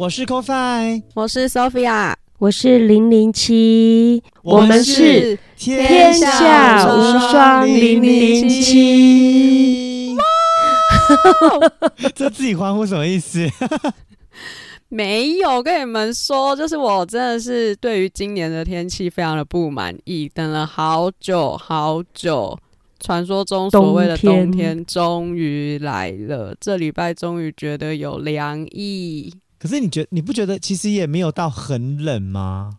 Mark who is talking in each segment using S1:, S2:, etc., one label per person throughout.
S1: 我是 CoFi，
S2: 我是 Sophia，
S3: 我是零零七，我们是天下无双零零七。
S1: 这自己欢呼什么意思？
S2: 没有跟你们说，就是我真的是对于今年的天气非常的不满意，等了好久好久，传说中所谓的冬
S3: 冬
S2: 天终于来了，这礼拜终于觉得有凉意。
S1: 可是你觉你不觉得其实也没有到很冷吗？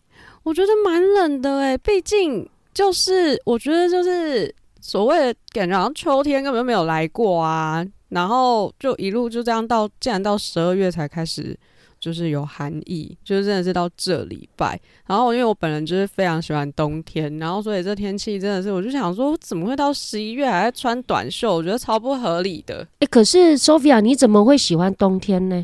S2: 我觉得蛮冷的哎，毕竟就是我觉得就是所谓的感觉，好像秋天根本就没有来过啊，然后就一路就这样到，竟然到十二月才开始。就是有寒意，就是真的是到这礼拜。然后因为我本人就是非常喜欢冬天，然后所以这天气真的是，我就想说，怎么会到十一月还在穿短袖？我觉得超不合理的。
S3: 哎，可是 Sophia，你怎么会喜欢冬天呢？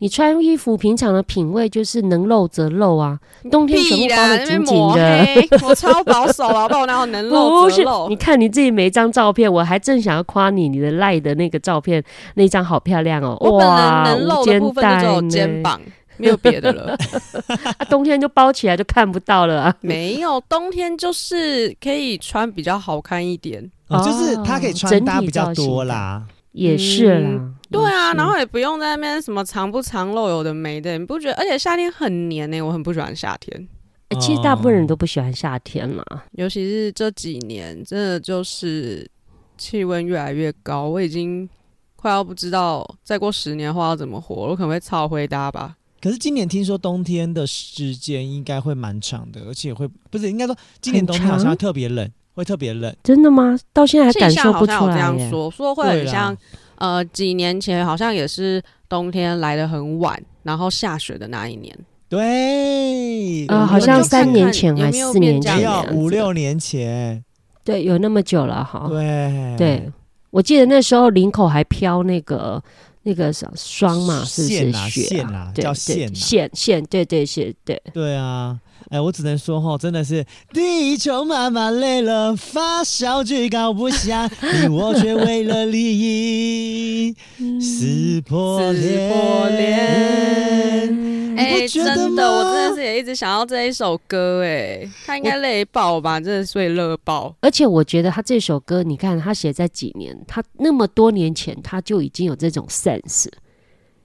S3: 你穿衣服平常的品味就是能露则露啊，冬天全部包的紧紧的。
S2: 我超保守啊，好不好？哪有能露
S3: 不是
S2: 则露，
S3: 你？看你自己每一张照片，我还正想要夸你，你的赖的那个照片，那张好漂亮哦！
S2: 我本
S3: 哇，
S2: 人能露
S3: 肩
S2: 部分就只有肩，膀，没有别的了。
S3: 啊，冬天就包起来就看不到了啊。
S2: 没有，冬天就是可以穿比较好看一点。
S1: 哦，就是它可以穿搭比较多啦。
S3: 也是啦，
S2: 对啊，然后也不用在那边什么藏不藏露有的没的，你不觉得？而且夏天很黏呢、欸我很不喜欢夏天，
S3: 欸其实大部分人都不喜欢夏天啦。
S2: 尤其是这几年，真的就是气温越来越高，我已经快要不知道再过十年的话要怎么活，我可能会超回答吧。
S1: 可是今年听说冬天的时间应该会蛮长的，而且会不是应该说今年冬天好像特别冷，会特别冷。
S3: 真的吗？到现在还感受不
S2: 象好像有这
S3: 出来这。
S2: 样说，说会很像呃几年前好像也是冬天来的很晚，然后下雪的那一年。
S1: 对，
S3: 呃，好像三年前还
S2: 是
S3: 四年前
S1: 五六年前，
S3: 对，有那么久了哈。
S1: 对
S3: 对，我记得那时候领口还飘那个那个什霜嘛，是不是
S1: 线啊
S3: 雪
S1: 线啊
S3: 对对
S1: 叫线啊
S3: 线线，对对是，对。
S1: 对啊，哎，我只能说哈，真的是地球妈妈累了，发烧居高不下，你我却为了利益撕破
S2: 撕
S1: 脸。
S2: 破脸哎、真的，我真的是也一直想要这一首歌，哎，他应该累爆吧，真的所以乐爆。
S3: 而且我觉得他这首歌，你看他写在几年，他那么多年前他就已经有这种 sense，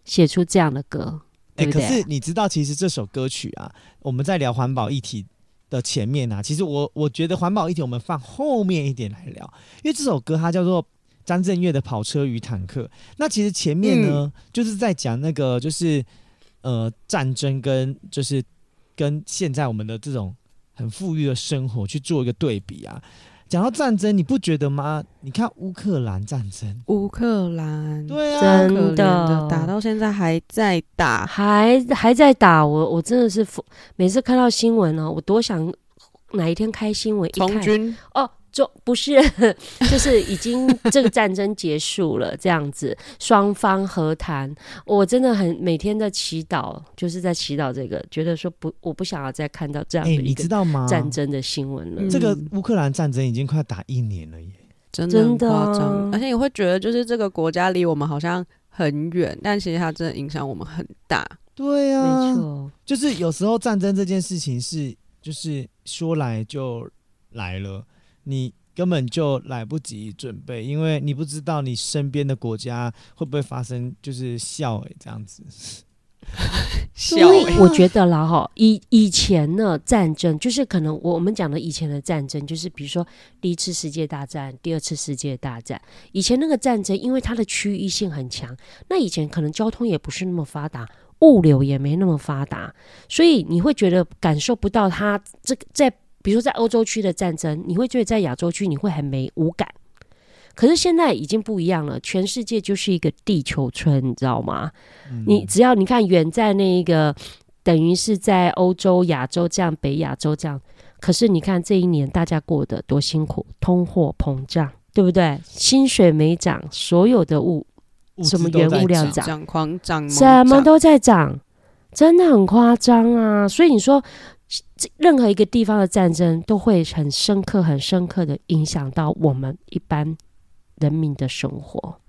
S3: 写出这样的歌，
S1: 哎？可是你知道，其实这首歌曲啊，我们在聊环保议题的前面啊，其实我我觉得环保议题我们放后面一点来聊，因为这首歌它叫做张震岳的《跑车与坦克》。那其实前面呢，就是在讲那个就是呃战争跟就是跟现在我们的这种很富裕的生活去做一个对比啊。讲到战争，你不觉得吗？你看乌克兰战争，
S2: 乌克兰，
S1: 对啊，
S3: 真
S2: 的
S3: 的。
S2: 打到现在还在打，
S3: 还还在打我，我真的是每次看到新闻呢、我多想哪一天开新闻一看
S2: 从军？
S3: 哦，就不是，就是已经 这个战争结束了，这样子双方和谈，我真的很每天在祈祷，就是在祈祷这个，觉得说不，我不想要再看到这样的一个
S1: 知道吗？
S3: 战争的新闻了。
S2: 嗯
S1: 这个乌克兰战争已经快打一年了耶。
S2: 真的夸张，
S3: 啊
S2: 而且你会觉得就是这个国家离我们好像很远，但其实它真的影响我们很大。
S1: 对啊，
S3: 没错，
S1: 就是有时候战争这件事情是，就是说来就来了，你根本就来不及准备，因为你不知道你身边的国家会不会发生就是笑诶、这样子。
S2: 笑
S3: 所以
S2: 欸
S3: 我觉得啦哈，以以前呢战争就是可能我们讲的以前的战争，就是比如说第一次世界大战、第二次世界大战，以前那个战争因为它的区域性很强，那以前可能交通也不是那么发达，物流也没那么发达，所以你会觉得感受不到它这个在比如说在欧洲区的战争，你会觉得在亚洲区你会很没无感。可是现在已经不一样了，全世界就是一个地球村，你知道吗？
S1: 嗯
S3: 你只要你看远在那一个，等于是在欧洲、亚洲这样，北亚洲这样。可是你看这一年大家过得多辛苦，通货膨胀，对不对？薪水没涨，所有的物
S1: 物
S3: 什么原物料涨
S2: 涨狂涨，
S3: 什么都在涨，真的很夸张啊！所以你说，这任何一个地方的战争都会很深刻、很深刻的影响到我们一般人民的生活。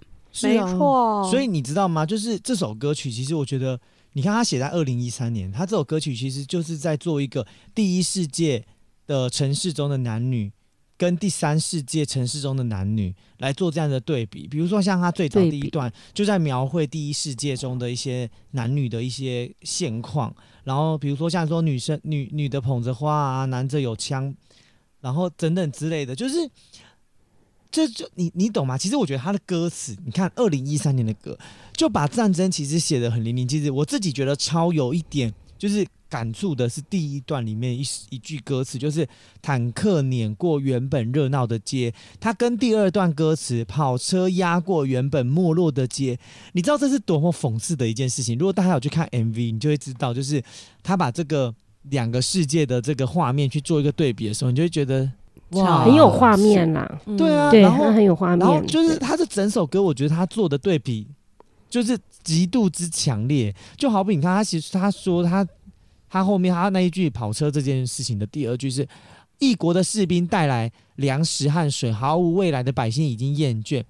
S2: 没错。
S1: 所以你知道吗？就是这首歌曲，其实我觉得，你看他写在二零一三年，他这首歌曲其实就是在做一个第一世界的城市中的男女。跟第三世界城市中的男女来做这样的对比，比如说像他最早
S3: 对比
S1: 第一段就在描绘第一世界中的一些男女的一些现况，然后比如说像说女生女女的捧着花啊，男的有枪，然后等等之类的，就是这就你你懂吗？其实我觉得他的歌词，你看二零一三年的歌，就把战争其实写的很淋漓尽致。我自己觉得超有一点就是感触的是第一段里面一一句歌词，就是坦克碾过原本热闹的街，它跟第二段歌词跑车压过原本没落的街，你知道这是多么讽刺的一件事情。如果大家有去看 MV，你就会知道，就是他把这个两个世界的这个画面去做一个对比的时候，你就会觉得哇，
S3: 很有画面啦，
S2: 嗯
S1: 对啊
S3: 对，
S1: 然后
S3: 很有画面。
S1: 然后
S3: 面，
S1: 就是他这整首歌，我觉得他做的对比就是极度之强烈，就好比你看他其实他说他他后面他那一句跑车这件事情的第二句是异国的士兵带来粮食和水，毫无未来的百姓已经厌倦，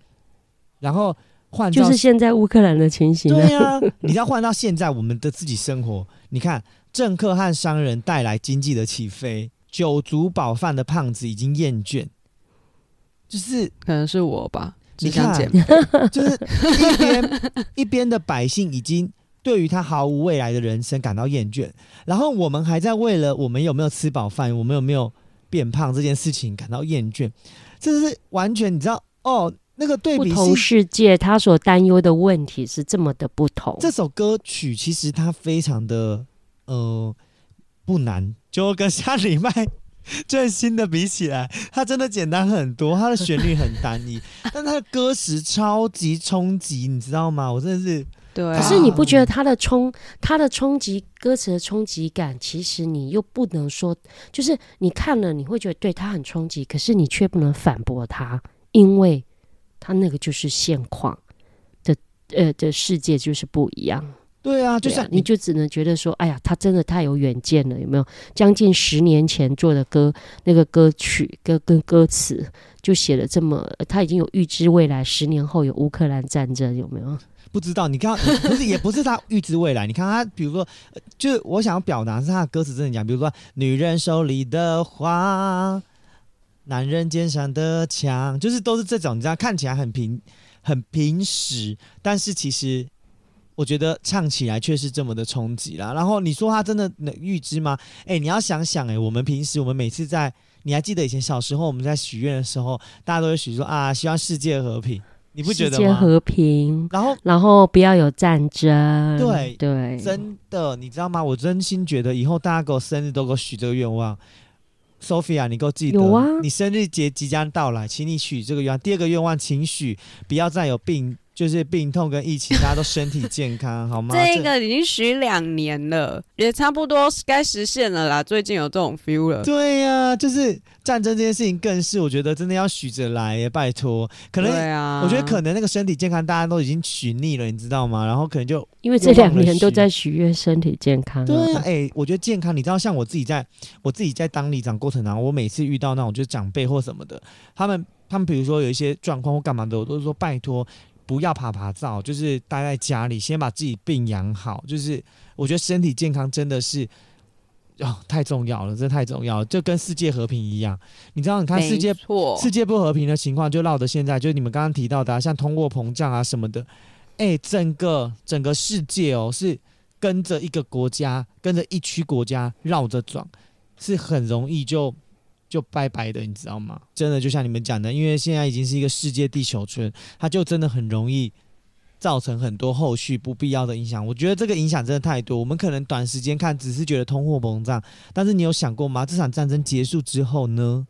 S1: 然后换
S3: 就是现在乌克兰的情形啊。
S1: 对呀、你要换到现在我们的自己生活，你看政客和商人带来经济的起飞，酒足饱饭的胖子已经厌倦，就是
S2: 可能是我吧，
S1: 你
S2: 只想
S1: 看
S2: 减肥。
S1: 就是一边一边的百姓已经对于他毫无未来的人生感到厌倦，然后我们还在为了我们有没有吃饱饭，我们有没有变胖这件事情感到厌倦，这是完全你知道哦，那个对比
S3: 不同世界，他所担忧的问题是这么的不同。
S1: 这首歌曲其实它非常的呃不难，就跟像李麦最新的比起来，它真的简单很多，它的旋律很单一，但它的歌词超级冲击，你知道吗？我真的是
S2: 对啊，
S3: 可是你不觉得它的冲，它的冲击歌词的冲击感，其实你又不能说，就是你看了你会觉得对它很冲击，可是你却不能反驳它，因为它那个就是现况的，呃的世界就是不一样。
S1: 对啊，就
S3: 对啊
S1: 像
S3: 你就只能觉得说，哎呀，他真的太有远见了，有没有？将近十年前做的歌，那个歌曲跟跟歌词就写了这么，他已经有预知未来，十年后有乌克兰战争，有没有？
S1: 不知道，你看，不是也不是他预知未来。你看他，比如说，呃就是我想要表达是他的歌词真的讲，比如说女人手里的花，男人肩上的枪，就是都是这种，你知道看起来很平很平实，但是其实我觉得唱起来却是这么的冲击啦。然后你说他真的能预知吗？哎、你要想想、哎，我们平时我们每次在，你还记得以前小时候我们在许愿的时候，大家都会许说啊，希望世界和平，你不觉得吗？
S3: 世界和平，
S1: 然后
S3: 然后不要有战争。
S1: 对
S3: 对，
S1: 真的，你知道吗？我真心觉得以后大家给我生日都给我许这个愿望。Sophia，你给我记得，你生日节即将到来，请你许这个愿望。第二个愿望，请许不要再有病，就是病痛跟疫情，大家都身体健康，好吗？
S2: 这个已经许两年了，也差不多该实现了啦。最近有这种 feel 了。
S1: 对呀、就是战争这件事情，更是我觉得真的要许着来耶，拜托。可能、
S2: 对啊，
S1: 我觉得可能那个身体健康大家都已经许腻了，你知道吗？然后可能就
S3: 因为这两年都在许愿身体健康、啊。
S1: 对啊，哎、我觉得健康，你知道，像我自己在我自己在当里长过程当中，我每次遇到那种就是长辈或什么的，他们他们比如说有一些状况或干嘛的，我都是说拜托不要爬爬照，就是待在家里，先把自己病养好。就是我觉得身体健康真的是。哦，太重要了，真的太重要了，就跟世界和平一样。你知道，你看世界世界不和平的情况，就闹得现在，就是你们刚刚提到的、啊，像通货膨胀啊什么的，哎、整个整个世界哦，是跟着一个国家，跟着一区国家绕着转，是很容易就就拜拜的，你知道吗？真的就像你们讲的，因为现在已经是一个世界地球村，它就真的很容易造成很多后续不必要的影响。我觉得这个影响真的太多，我们可能短时间看只是觉得通货膨胀，但是你有想过吗？这场战争结束之后呢？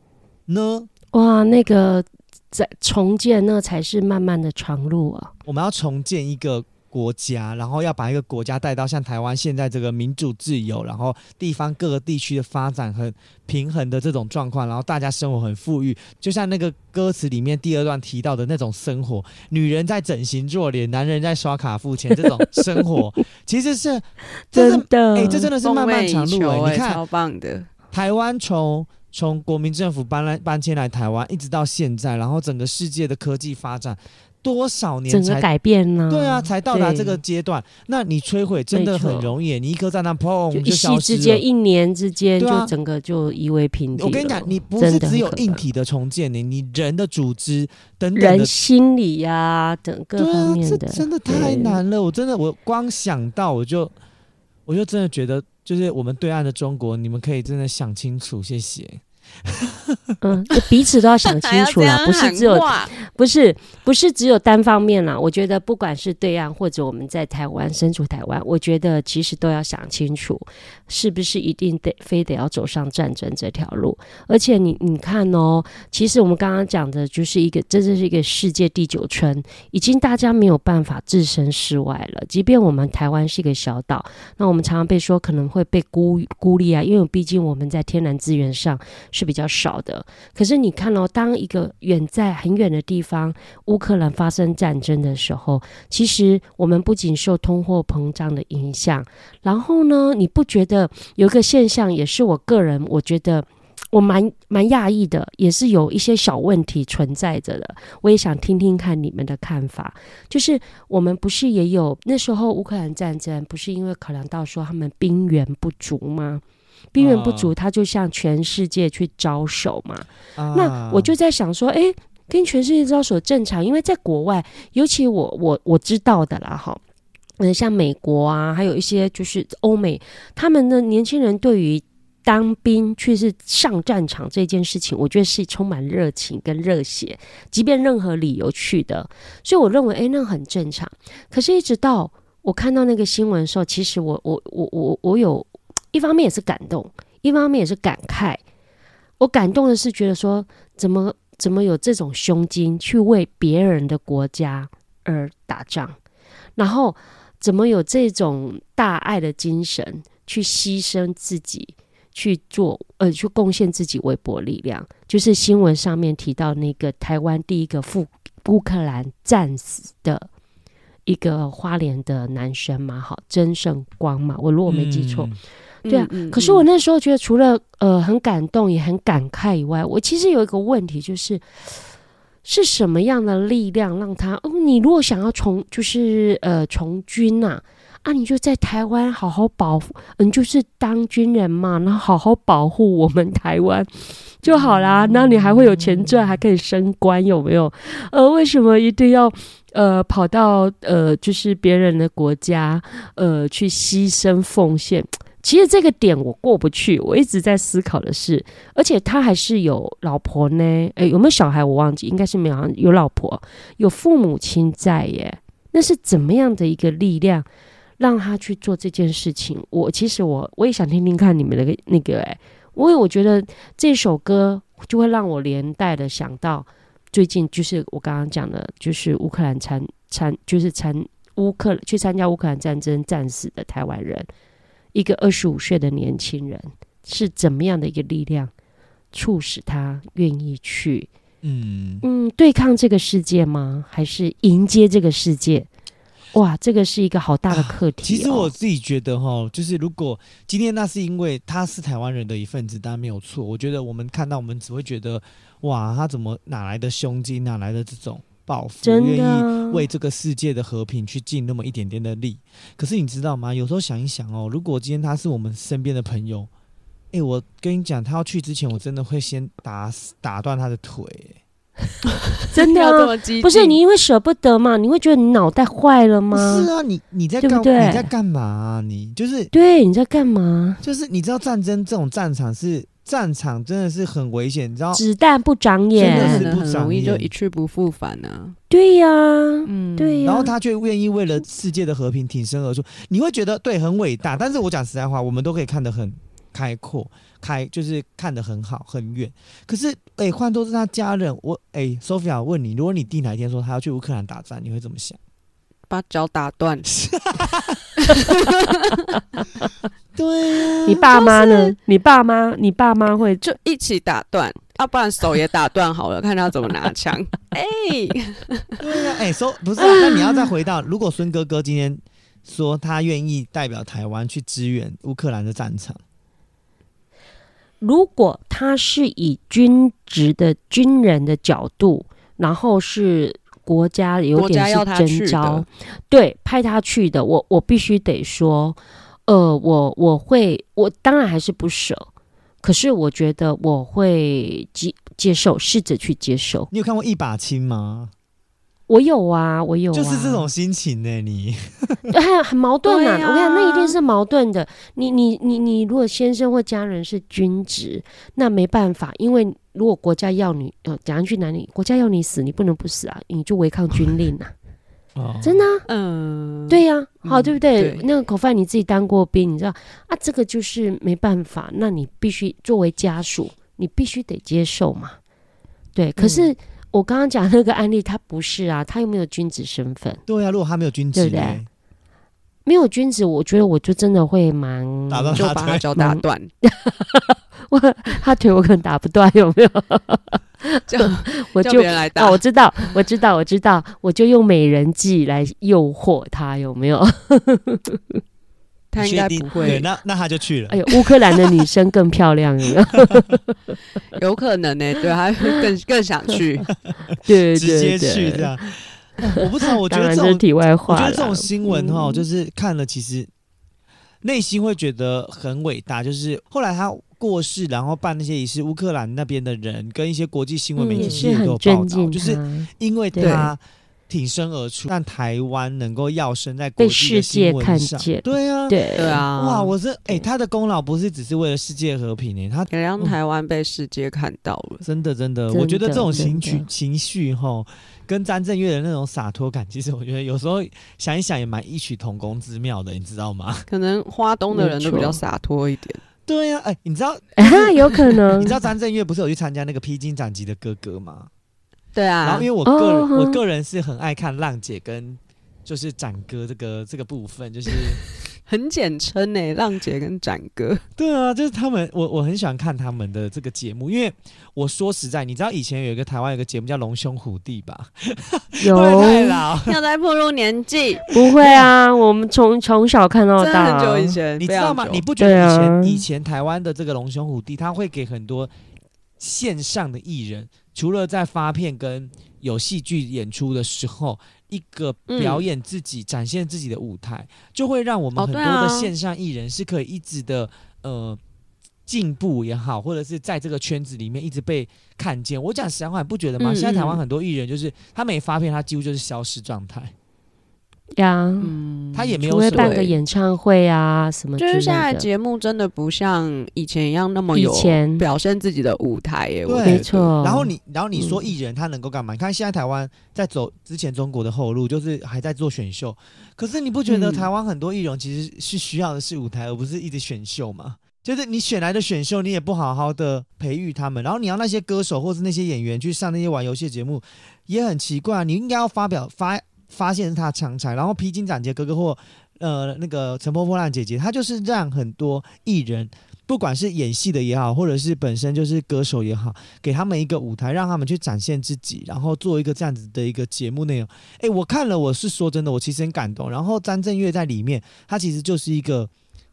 S1: 呢？
S3: 哇，那个在重建，那才是慢慢的长路啊。
S1: 我们要重建一个国家，然后要把一个国家带到像台湾现在这个民主自由，然后地方各个地区的发展很平衡的这种状况，然后大家生活很富裕，就像那个歌词里面第二段提到的那种生活，女人在整形做脸，男人在刷卡付钱，这种生活其实是
S3: 真的，
S1: 哎、这真的是漫漫长路哎、你看
S2: 超棒的，
S1: 台湾从从国民政府搬来搬迁来台湾，一直到现在，然后整个世界的科技发展多少年才
S3: 整个改变呢、
S1: 对啊，才到达
S3: 对
S1: 这个阶段。那你摧毁真的很容易，你一颗炸弹砰
S3: 就一
S1: 消失
S3: 之间，一年之间，就整个就夷为平地了。
S1: 我跟你讲，你不是只有硬体的重建，你你人的组织等等
S3: 人
S1: 的。
S3: 心理呀、等各
S1: 对啊，这
S3: 方面的，
S1: 真的太
S3: 对。
S1: 难了。我真的，我光想到我就，我就真的觉得，就是我们对岸的中国，你们可以真的想清楚，谢谢。
S3: 嗯，就彼此都要想清楚了，不是只有不是不是只有单方面啦。我觉得不管是对岸或者我们在台湾身处台湾，我觉得其实都要想清楚，是不是一定得非得要走上战争这条路。而且你你看哦，其实我们刚刚讲的就是一个，这就是一个世界第九村，已经大家没有办法置身事外了。即便我们台湾是一个小岛，那我们常常被说可能会被孤孤立啊，因为毕竟我们在天然资源上是比较少的。可是你看哦，当一个远在很远的地方，乌克兰发生战争的时候，其实我们不仅受通货膨胀的影响，然后呢，你不觉得有一个现象，也是我个人我觉得。我蛮蛮讶异的，也是有一些小问题存在着的。我也想听听看你们的看法。就是我们不是也有那时候乌克兰战争，不是因为考量到说他们兵源不足吗？兵源不足，他就向全世界去招手嘛。
S1: 啊
S3: 那我就在想说，诶，跟全世界招手正常，因为在国外，尤其我我我知道的啦，哈，嗯，像美国啊，还有一些就是欧美，他们的年轻人对于当兵去是上战场这件事情，我觉得是充满热情跟热血，即便任何理由去的，所以我认为，诶，那很正常。可是，一直到我看到那个新闻的时候，其实我我我我我有一方面也是感动，一方面也是感慨。我感动的是觉得说，怎么怎么有这种胸襟去为别人的国家而打仗，然后怎么有这种大爱的精神去牺牲自己，去做呃去贡献自己微薄力量。就是新闻上面提到那个台湾第一个赴乌克兰战死的一个花莲的男生嘛，好曾胜光嘛，我如果没记错。
S1: 嗯
S3: 对啊
S2: 嗯
S3: 可是我那时候觉得，除了呃很感动，也很感慨以外，我其实有一个问题，就是是什么样的力量让他？哦，你如果想要从就是呃从军呐、啊，你就在台湾好好保护，嗯，就是当军人嘛，然后好好保护我们台湾就好啦。那你还会有钱赚，还可以升官，有没有？呃，为什么一定要呃跑到呃就是别人的国家呃去牺牲奉献？其实这个点我过不去，我一直在思考的是，而且他还是有老婆呢，诶，有没有小孩我忘记，应该是没有，有老婆，有父母亲在耶，那是怎么样的一个力量让他去做这件事情？我其实我我也想听听看你们的那个，诶，因为我觉得这首歌就会让我连带的想到最近就是我刚刚讲的，就是乌克兰参参就是参乌克去参加乌克兰战争战死的台湾人。一个二十五岁的年轻人是怎么样的一个力量，促使他愿意去
S1: 嗯，
S3: 嗯对抗这个世界吗？还是迎接这个世界？哇，这个是一个好大的课题、哦
S1: 其实我自己觉得哈，就是如果今天那是因为他是台湾人的一份子，当然没有错。我觉得我们看到，我们只会觉得哇，他怎么哪来的胸襟，哪来的这种抱负，
S3: 真
S1: 愿意
S3: 的
S1: 为这个世界的和平去尽那么一点点的力。可是你知道吗？有时候想一想哦，如果今天他是我们身边的朋友，哎、我跟你讲，他要去之前，我真的会先打打断他的腿、
S3: 真的
S2: 要这
S3: 啊、
S2: 么，
S3: 不是你因为舍不得嘛？你会觉得你脑袋坏了吗？
S1: 是啊，你你在干
S3: 对对
S1: 你在干嘛啊、你就是
S3: 对，你在干嘛？
S1: 就是你知道战争这种战场是战场，真的是很危险，你知道？
S3: 子弹不长眼
S1: 真的
S3: 眼
S1: 是，不长
S2: 眼容易就一去不复返啊。
S3: 对呀、
S2: 嗯，
S3: 对呀、
S1: 然后他却愿意为了世界的和平挺身而出，你会觉得对很伟大。但是我讲实在话，我们都可以看得很开阔，开就是看得很好很远。可是，哎、换作是他家人，我哎、s o p h i a 问你，如果你弟哪一天说他要去乌克兰打仗，你会怎么想？
S2: 把脚打断，
S1: 对呀、
S3: 你爸妈呢？你爸妈，你爸妈会？
S2: 就一起打断，要不然手也打断好了，看他怎么拿枪。哎、
S1: 对呀、哎、说不是、啊，那你要再回到，如果孙哥哥今天说他愿意代表台湾去支援乌克兰的战场，
S3: 如果他是以军职的军人的角度，然后是国家有点是征召，，对，派他去的，我我必须得说，呃，我我会，我当然还是不舍，可是我觉得我会接接受，试着去接受。
S1: 你有看过一把青吗？
S3: 我有啊，我有、啊，
S1: 就是这种心情呢、你
S3: 很很矛盾啊！
S2: 啊
S3: 我跟你讲，那一定是矛盾的。你你你你，如果先生或家人是军职，那没办法，因为如果国家要你，呃，假如去哪里，国家要你死，你不能不死啊，你就违抗军令啊，
S1: 哦
S3: 真的、啊。
S2: 嗯，
S3: 对呀、好，
S2: 嗯
S3: 对不对？
S2: 对
S3: 那个口饭你自己当过兵，你知道啊，这个就是没办法，那你必须作为家属，你必须得接受嘛。对，可是我刚刚讲那个案例，他不是啊，他又没有君子身份，
S1: 对啊，如果他没有君子
S3: 对不对？没有君子，我觉得我就真的会蛮
S1: 打到
S2: 就把他脚打断，
S3: 我他腿我可能打不断，有没有？
S2: 叫
S3: 我就
S2: 叫别人来打
S3: 哦，我。知道，我知道，我知道，我就用美人计来诱惑他，有没有？
S2: 他应该不会，
S1: 对那那他就去了。
S3: 哎呦，乌克兰的女生更漂亮，有没有？
S2: 可能呢、对，他会更 更想去。
S3: 对
S1: 直接去这样。我不知道，我觉得这种，
S3: 题外
S1: 我
S3: 话我。
S1: 觉得这种新闻哈，
S3: 嗯
S1: 就是看了其实内心会觉得很伟大。就是后来他过世，然后办那些仪式，乌克兰那边的人跟一些国际新闻媒体都有报道，就是因为他挺身而出，让台湾能够跃升在国
S3: 被
S1: 际的
S3: 世界
S1: 新闻上
S3: 看见
S1: 对啊，
S3: 对
S2: 对，啊，
S1: 哇，我是哎、他的功劳不是只是为了世界和平呢、他
S2: 也让台湾被世界看到了。
S1: 真的真的，
S3: 真
S1: 我觉得这种情绪情绪哈，跟张震岳的那种洒脱感，其实我觉得有时候想一想也蛮异曲同工之妙的，你知道吗？
S2: 可能花东的人都比较洒脱一点。
S1: 对呀、哎、你知道
S3: 有可能
S1: 你知道张震岳不是有去参加那个披荆斩棘的哥哥吗？
S2: 对啊，
S1: 然后因为我个人、
S3: 哦
S1: 我个人是很爱看浪姐跟就是展哥这个这个部分，就是
S2: 很简称呢，浪姐跟展哥。
S1: 对啊，就是他们，我我很喜欢看他们的这个节目，因为我说实在，你知道以前有一个台湾有一个节目叫《龙兄虎弟》吧？
S3: 有
S1: 太老？
S2: 要再步入年纪，
S3: 不会啊？我们从从小看到
S2: 真的
S3: 大，
S2: 很久以前，
S1: 你知道吗？你不觉得以前、
S3: 啊
S1: 以前台湾的这个龙兄虎弟，他会给很多线上的艺人，除了在发片跟有戏剧演出的时候，一个
S2: 嗯
S1: 表演自己、展现自己的舞台，就会让我们
S2: 哦
S1: 很多的线上艺人是可以一直的呃。进步也好，或者是在这个圈子里面一直被看见。我讲实在话，你不觉得吗？
S2: 嗯
S1: 现在台湾
S2: 嗯
S1: 很多艺人就是他没发片，他几乎就是消失状态，
S3: 呀。
S2: 嗯
S1: 他也没有什么
S3: 办个演唱会啊什么
S2: 就是现在，节目真的不像以前一样那么有
S3: 以前
S2: 表现自己的舞台耶。我
S1: 对
S3: 没错。
S1: 然后你，然后你说
S3: 嗯
S1: 艺人他能够干嘛？你看现在台湾在走之前中国的后路，就是还在做选秀。可是你不觉得
S2: 嗯
S1: 台湾很多艺人其实是需要的是舞台，而不是一直选秀吗？就是你选来的选秀，你也不好好的培育他们，然后你要那些歌手或是那些演员去上那些玩游戏的节目，也很奇怪。你应该要发表发发现是他的强才，然后披荆斩棘哥哥或呃那个乘风破浪姐姐，他就是让很多艺人。不管是演戏的也好，或者是本身就是歌手也好，给他们一个舞台，让他们去展现自己，然后做一个这样子的一个节目内容。诶，我看了，我是说真的，我其实很感动。然后张震岳在里面，他其实就是一个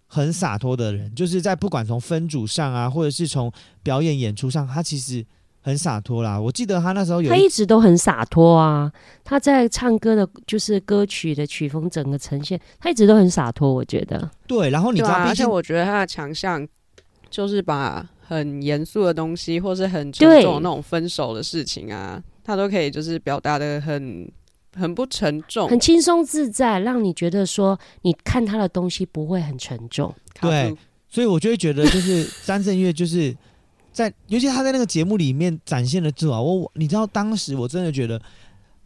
S1: 很洒脱的人，就是在不管从分组上啊，或者是从表演演出上，他其实很洒脱啦。我记得他那时候有
S3: 他一直都很洒脱啊，他在唱歌的，就是歌曲的曲风整个呈现，他一直都很洒脱，我觉得。
S1: 对，然后你知道，
S2: 啊，而且我觉得他的强项就是把很严肃的东西，或是很沉
S3: 对
S2: 重的那种分手的事情啊，他都可以就是表达的很很不沉重，
S3: 很轻松自在，让你觉得说你看他的东西不会很沉重。
S2: 卡
S1: 对所以我就会觉得，就是张震岳就是在，尤其他在那个节目里面展现的自我，我你知道，当时我真的觉得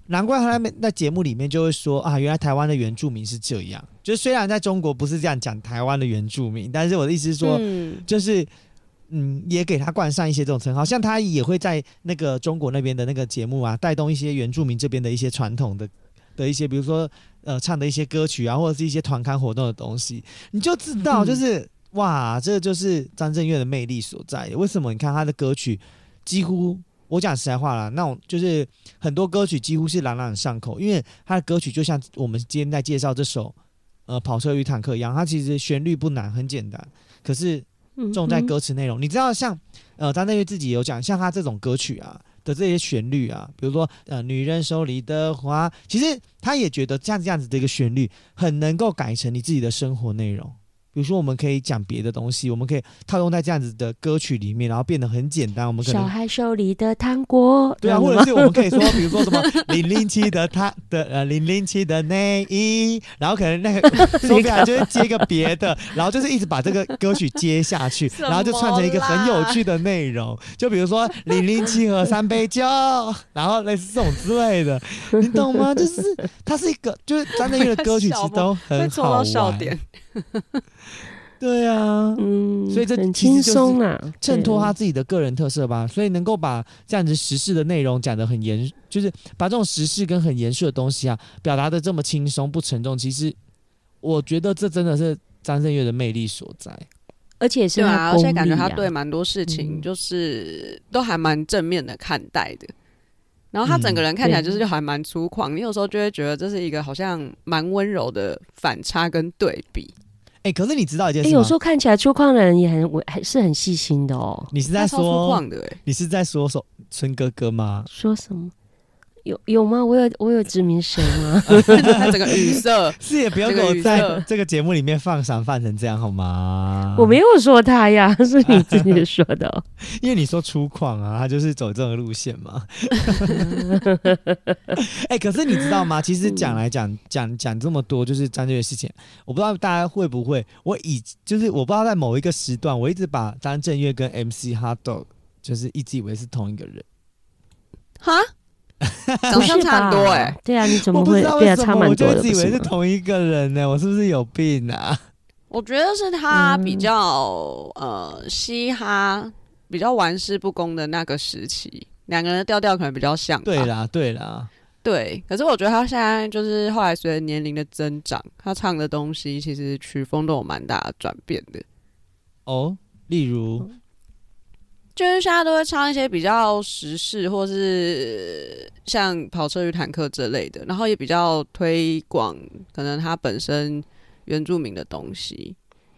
S1: 难怪他在那在节目里面就会说啊，原来台湾的原住民是这样。就是虽然在中国不是这样讲台湾的原住民，但是我的意思是说，
S2: 嗯。
S1: 就是嗯，也给他冠上一些这种称号，像他也会在那个中国那边的那个节目啊，带动一些原住民这边的一些传统的的一些，比如说呃唱的一些歌曲啊，或者是一些团刊活动的东西，你就知道
S2: 嗯。
S1: 就是、哇，这就是张震岳的魅力所在。为什么？你看他的歌曲几乎。我讲实在话啦，那种就是很多歌曲几乎是朗朗上口，因为他的歌曲就像我们今天在介绍这首呃《跑车与坦克》一样，它其实旋律不难，很简单，可是
S3: 嗯
S1: 重在歌词内容。你知道像呃张震岳自己有讲，像他这种歌曲啊的这些旋律啊，比如说呃女人手里的花，其实他也觉得这样这样子的一个旋律很能够改成你自己的生活内容。比如说，我们可以讲别的东西，我们可以套用在这样子的歌曲里面，然后变得很简单。我们可能
S3: 小孩手里的糖果，
S1: 对啊，或者是我们可以说，比如说什么零零七的他的呃零零七的内衣，然后可能那个 Sophia 就会接一个别的，然后就是一直把这个歌曲接下去，然后就串成一个很有趣的内容，就比如说零零七和三杯酒，然后类似这种之类的，你懂吗？就是它是一个，就是张震岳的歌曲其实都很好
S2: 戳 到笑
S1: 玩，
S2: 点。
S1: 对啊，
S3: 嗯，
S1: 所以这
S3: 很轻松啊，
S1: 衬托他自己的个人特色吧，所以能够把这样子时事的内容讲得很严，就是把这种时事跟很严肃的东西啊，表达的这么轻松不沉重，其实我觉得这真的是张震岳的魅力所在。
S3: 而且是
S2: 对啊，而
S3: 他功力
S2: 且感觉他
S3: 啊
S2: 对蛮多事情
S3: 嗯
S2: 就是都还蛮正面的看待的。然后他整个人看起来就是就还蛮粗犷，你有时候就会觉得这是一个好像蛮温柔的反差跟对比。
S1: 哎、可是你知道一件
S3: 哎，
S1: 事欸？
S3: 有时候看起来粗犷的人也很我还是很细心的哦。
S1: 你是在
S2: 他超粗
S1: 说
S2: 犷的哎，
S1: 你是在说说春哥哥吗？
S3: 说什么？有有吗？我有我有指明谁吗？
S2: 他整个语塞，
S1: 是也不要给我在这个节目里面放闪放成这样好吗？
S3: 我没有说他呀，是你自己说的哦。
S1: 因为你说粗犷啊，他就是走这种路线嘛。哎、可是你知道吗？其实讲来讲讲讲这么多，就是张震岳的事情，我不知道大家会不会，我以就是我不知道在某一个时段，我一直把张震岳跟 MC Hot Dog 就是一直以为是同一个人。
S2: 哈，长
S3: 不是
S2: 相差很多
S3: 吧
S2: 哎。
S3: 对啊，你怎么会对啊差蛮多的？
S1: 我就以为是同一个人呢、我是不是有病啊？
S2: 我觉得是他比
S3: 嗯
S2: 较、呃嘻哈，比较玩世不恭的那个时期，两个人的调调可能比较像。
S1: 对啦，对啦，
S2: 对，可是我觉得他现在就是后来随着年龄的增长，他唱的东西其实曲风都有蛮大的转变的。
S1: 哦，例如，
S2: 就是现在都会唱一些比较时事，或是像跑车与坦克之类的，然后也比较推广可能他本身原住民的东西，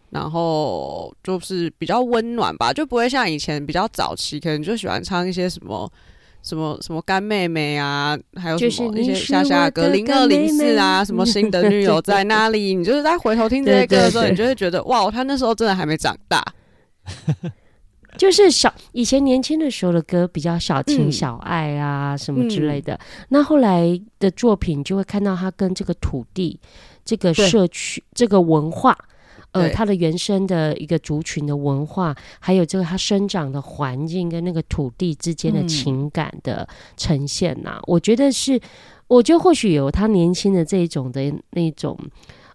S2: 然后就是比较温暖吧，就不会像以前比较早期，可能就喜欢唱一些什么。什么什么干妹妹啊，还有什么一些
S3: 是我
S2: 下下歌
S3: 的
S2: 零二零四啊，什么新的女友在哪里？你就是在回头听这些歌的时候，你就会觉得哇，他那时候真的还没长大。
S3: 就是小以前年轻的时候的歌比较小情
S2: 嗯。
S3: 小爱啊、什么之类的，那后来的作品就会看到他跟这个土地、这个社区、这个文化。呃，
S2: 对。
S3: 它的原生的一个族群的文化，还有这个他生长的环境跟那个土地之间的
S2: 嗯。
S3: 情感的呈现呐、我觉得是，我觉得或许有他年轻的这一种的那种，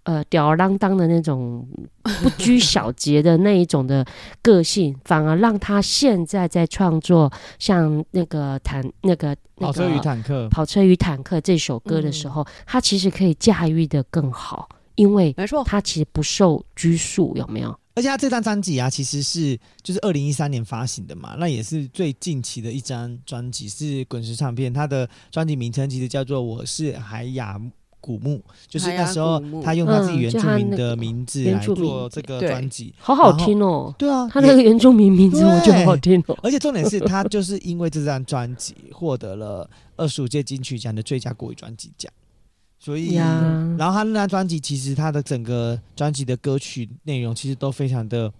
S3: 呃，吊儿郎当的那种不拘小节的那一种的个性，反而让他现在在创作像那个坦那个那个
S1: 跑车与坦克，
S3: 跑车与坦克这首歌的时候，他其实可以驾驭的更好，因为
S2: 没错，
S3: 他其实不受拘束，有没有？
S1: 而且他这张专辑啊，其实是就是二零一三年发行的嘛，那也是最近期的一张专辑，是滚石唱片，它的专辑名称其实叫做《我是海雅古墓》，就是那时候他用他自己
S3: 嗯
S1: 原住民的名字来做这个专辑。
S3: 好好听哦，
S1: 对啊，
S3: 他那个原住民名字
S1: 对
S3: 我觉得好好听哦。
S1: 而且重点是他就是因为这张专辑获得了二十五届金曲奖的最佳国语专辑奖，所以
S3: 呀，
S1: 然后他那张专辑其实他的整个专辑的歌曲内容其实都非常的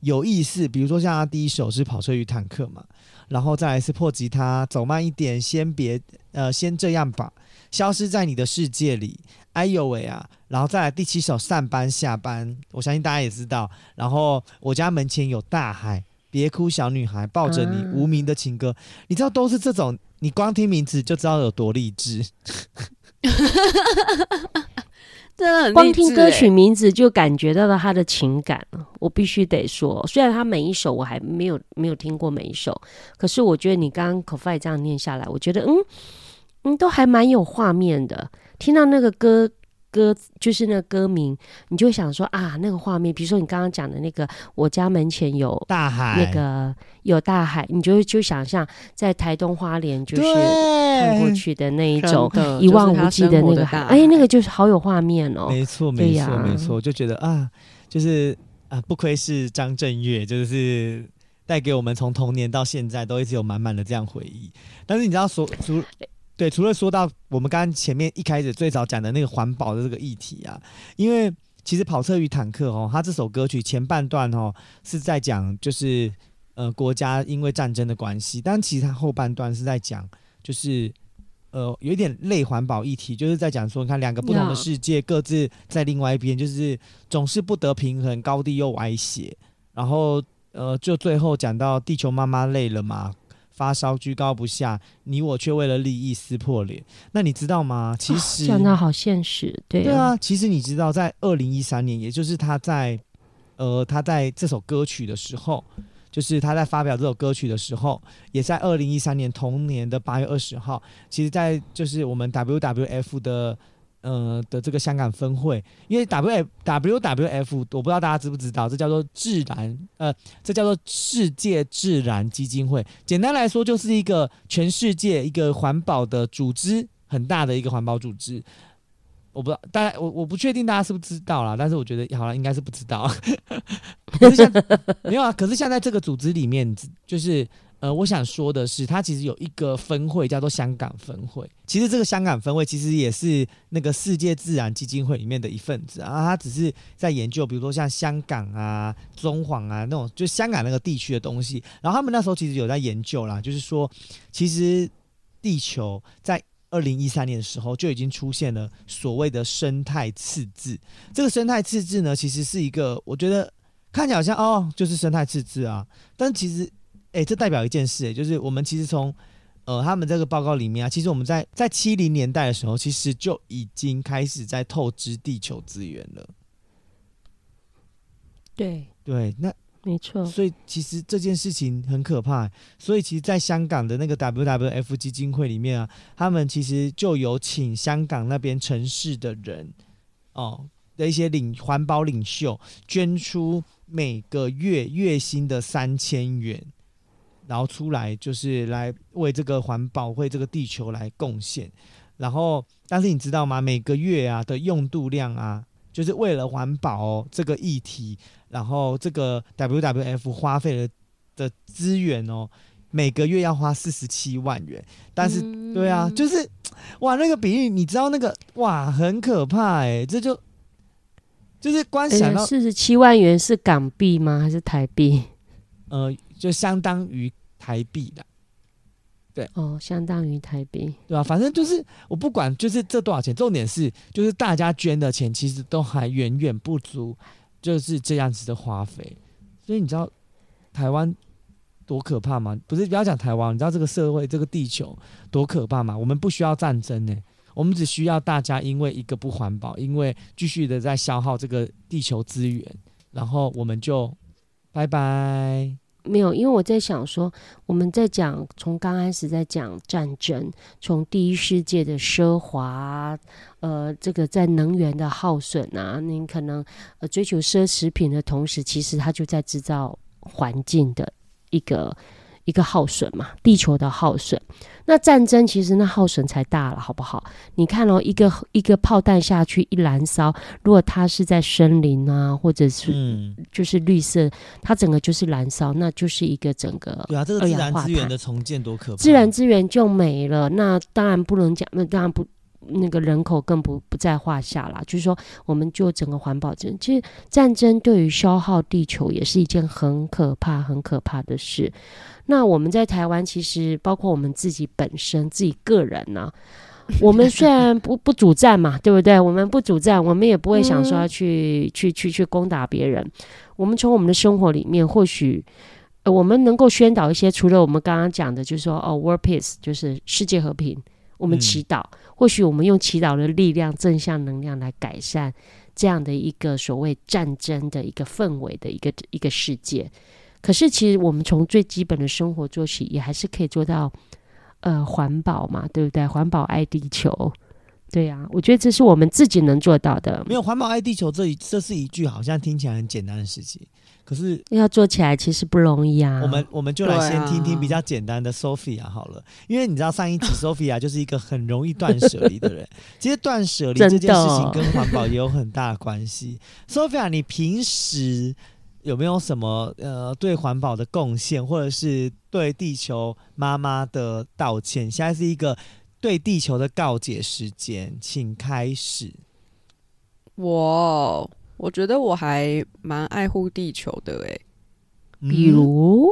S1: 有意思，比如说像他第一首是跑车与坦克嘛，然后再来是破吉他，走慢一点，先别呃先这样吧，消失在你的世界里，哎呦喂啊，然后再来第七首上班下班，我相信大家也知道，然后我家门前有大海。别哭，小女孩，抱着你，
S3: 啊
S1: 无名的情歌，你知道都是这种你光听名字就知道有多励志。
S2: 真的很
S3: 光听歌曲名字就感觉到了他的情感了。我必须得说，虽然他每一首我还没有没有听过每一首，可是我觉得你刚刚口 o 这样念下来，我觉得嗯嗯都还蛮有画面的。听到那个歌歌就是那个歌名，你就想说啊那个画面，比如说你刚刚讲的那个我家门前有
S1: 大海
S3: 那个有大海，你就就想象在台东花莲就是看过，去的那一种一望无际的那个海，
S2: 大
S3: 哎，那个就是好有画面哦。
S1: 没错，没错，没错，就觉得啊，就是啊，不愧是张震岳，就是带给我们从童年到现在都一直有满满的这样回忆。但是你知道说除对，除了说到我们刚刚前面一开始最早讲的那个环保的这个议题啊，因为其实跑车与坦克哦，它这首歌曲前半段哦是在讲就是呃国家因为战争的关系，但其实它后半段是在讲就是。呃，有一点类环保议题，就是在讲说，你看两个不同的世界各自在另外一边，就是总是不得平衡，高低又歪斜。然后呃，就最后讲到地球妈妈累了嘛，发烧居高不下，你我却为了利益撕破脸。那你知道吗？其实、
S3: 讲的好现实，对
S1: 对啊，其实你知道，在二零一三年，也就是他在呃他在这首歌曲的时候，就是他在发表这首歌曲的时候，也在二零一三年同年的八月二十号，其实，在就是我们 WWF 的。呃的这个香港分会，因为 W W W F，我不知道大家知不知道，这叫做自然呃，这叫做世界自然基金会。简单来说，就是一个全世界一个环保的组织，很大的一个环保组织。我不知道，大家我我不确定大家是不是知道啦，但是我觉得好了，应该是不知道。可是像没有啊，可是像在这个组织里面，就是呃，我想说的是，它其实有一个分会叫做香港分会。其实这个香港分会其实也是那个世界自然基金会里面的一份子啊，它只是在研究，比如说像香港啊、中黄啊那种，就香港那个地区的东西。然后他们那时候其实有在研究啦，就是说，其实地球在二零一三年的时候就已经出现了所谓的生态赤字。这个生态赤字呢，其实是一个我觉得看起来好像哦，就是生态赤字啊，但其实，哎、这代表一件事、诶就是我们其实从呃他们这个报告里面啊，其实我们在在七零年代的时候，其实就已经开始在透支地球资源了。
S3: 对，
S1: 对，那
S3: 没错，
S1: 所以其实这件事情很可怕。所以其实，在香港的那个 WWF 基金会里面啊，他们其实就有请香港那边城市的人哦的一些领环保领袖捐出每个月月薪的三千元，然后出来就是来为这个环保、为这个地球来贡献。然后，但是你知道吗？每个月啊的用度量啊，就是为了环保、哦、这个议题，然后这个 WWF 花费了的资源哦，每个月要花四十七万元。但是，
S2: 嗯
S1: 对啊，就是哇，那个比喻，你知道那个哇，很可怕哎、这就就是光想到
S3: 四十七万元是港币吗？还是台币？
S1: 呃，就相当于台币的。
S3: 哦，相当于台币。
S1: 对吧、反正就是我不管，就是这多少钱，重点是就是大家捐的钱其实都还远远不足，就是这样子的花费。所以你知道台湾多可怕吗？不是不要讲台湾，你知道这个社会、这个地球多可怕吗？我们不需要战争呢、我们只需要大家因为一个不环保，因为继续的在消耗这个地球资源，然后我们就拜拜。
S3: 没有，因为我在想说，我们在讲从刚开始在讲战争，从第一世界的奢华，呃，这个在能源的耗损啊，您可能呃追求奢侈品的同时，其实它就在制造环境的一个一个耗损嘛，地球的耗损。那战争其实那耗损才大了，好不好？你看哦，一个一个炮弹下去一燃烧，如果它是在森林啊，或者是
S1: 嗯，
S3: 就是绿色，它整个就是燃烧，那就是一个整个
S1: 对啊，这个
S3: 二
S1: 自然资源的重建多可怕！
S3: 自然资源就没了。那当然不能讲，那当然不。那个人口更不不在话下啦，就是说，我们就整个环保战，其实战争对于消耗地球也是一件很可怕、很可怕的事。那我们在台湾，其实包括我们自己本身、自己个人呢、我们虽然不 不主战嘛，对不对？我们不主战，我们也不会想说要去、去去去攻打别人。我们从我们的生活里面，或许呃我们能够宣导一些，除了我们刚刚讲的，就是说哦，world peace，就是世界和平，我们
S1: 嗯
S3: 祈祷，或许我们用祈祷的力量、正向能量来改善这样的一个所谓战争的一个氛围的一个一个世界。可是，其实我们从最基本的生活做起，也还是可以做到呃环保嘛，对不对？环保爱地球，对呀、我觉得这是我们自己能做到的
S1: 没。有环保爱地球这一这是一句好像听起来很简单的事情，可是
S3: 要做起来其实不容易啊。
S1: 我们我们就来先听听
S2: 啊
S1: 比较简单的 Sophia 好了，因为你知道上一集 Sophia 就是一个很容易断舍离的人，其实断舍离这件事情跟环保也有很大的关系。Sophia，你平时有没有什么呃对环保的贡献，或者是对地球妈妈的道歉？现在是一个对地球的告解时间，请开始。
S2: 我我觉得我还蛮爱护地球的诶、
S3: 比如，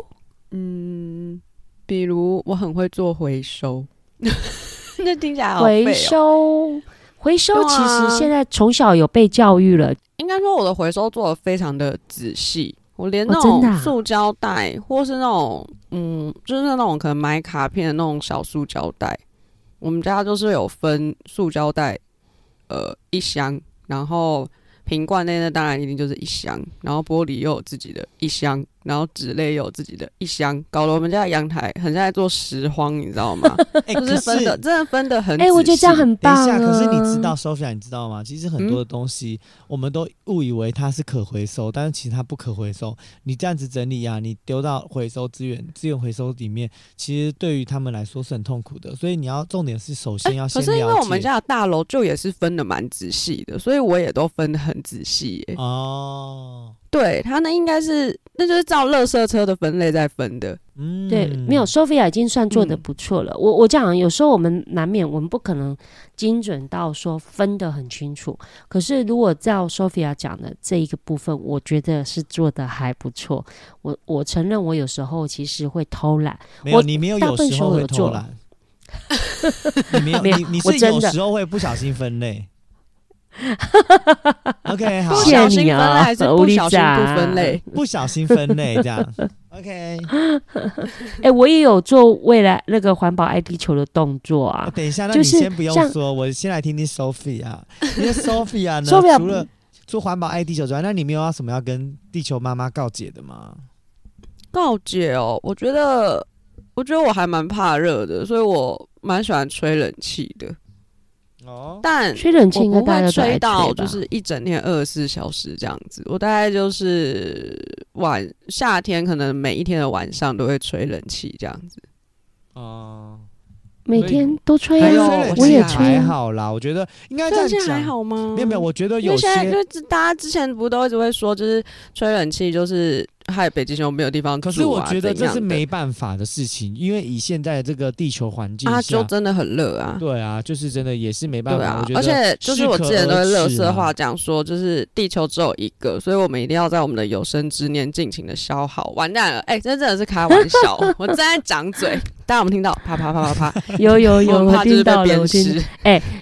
S2: 嗯，比如我很会做回收，那听起来
S3: 回
S2: 哦。
S3: 收，回收其实现在从小有被教育了，
S2: 应该说我的回收做的非常的仔细，我连那种塑胶袋，或是那种嗯，就是那种可能买卡片的那种小塑胶袋，我们家就是有分塑胶袋，呃，一箱，然后瓶罐内那当然一定就是一箱，然后玻璃又有自己的一箱，然后纸类有自己的一箱，搞得我们家的阳台很像在做拾荒，你知道吗？
S1: 可
S2: 是分的，真的分的很
S3: 哎、
S2: 细。
S3: 我觉得这样很
S1: 等
S3: 棒、啊。
S1: 一下，可是你知道，Sophia，你知道吗？其实很
S2: 嗯
S1: 多的东西、我们都误以为它是可回收，但是其实它不可回收。你这样子整理啊，你丢到回收资源资源回收里面，其实对于他们来说是很痛苦的。所以你要重点是，首先要先
S2: 可是因为我们家的大楼就也是分的蛮仔细的，所以我也都分的很仔细耶。
S1: 哦，
S2: 对，他那应该是那就是照垃圾车的分类在分的。
S1: 嗯，
S3: 对，没有 Sophia 已经算做的
S2: 嗯
S3: 不错了。我我讲，有时候我们难免我们不可能精准到说分的很清楚。可是如果照 Sophia 讲的这一个部分，我觉得是做的还不错。我我承认我有时候其实会偷懒，
S1: 没有，
S3: 我
S1: 你没有
S3: 大部分
S1: 有时候会偷懒。你没有，你你 是
S3: 我真的
S1: 有时候会不小心分类。OK，好
S2: 不，小心分类还是不小心不分类？
S1: 不小心分类这样。OK，
S3: 哎、我也有做未来那个环保爱地球的动作啊。
S1: 等一下，那你先不用说，我先来听听 Sophia，因为 Sophia 呢
S3: ，Sophia
S1: 除了做环保爱地球之外，那你没有要什么要跟地球妈妈告解的吗？
S2: 告解哦，我觉得，我觉得我还蛮怕热的，所以我蛮喜欢吹冷气的。
S1: 哦，
S2: 但
S3: 吹冷气应该
S2: 我不会
S3: 大家
S2: 吹到就是一整天二十四小时这样子，我大概就是晚夏天可能每一天的晚上都会吹冷气这样子。
S1: 哦，
S3: 每天都吹我也吹啊。
S1: 好啦，我觉得应该这样
S2: 还。好吗？
S1: 没有没有，我觉得有
S2: 因为现在就是大家之前不都一直会说，就是吹冷气就是害北极熊没有地方住、啊。
S1: 可是我觉得这是没办法的事情，因为以现在的这个地球环境
S2: 啊，
S1: 下，
S2: 就真的很热啊。
S1: 对啊，就是真的也是没办法。
S2: 啊而且就是我之前都会乐色话讲说，就是地球只有一个，所以我们一定要在我们的有生之年尽情的消耗。完蛋了，哎、这真的是开玩笑，我正在长嘴，大家有没有听到？啪啪啪啪啪，
S3: 有有有，
S2: 我
S3: 听到了，我听
S2: 尸。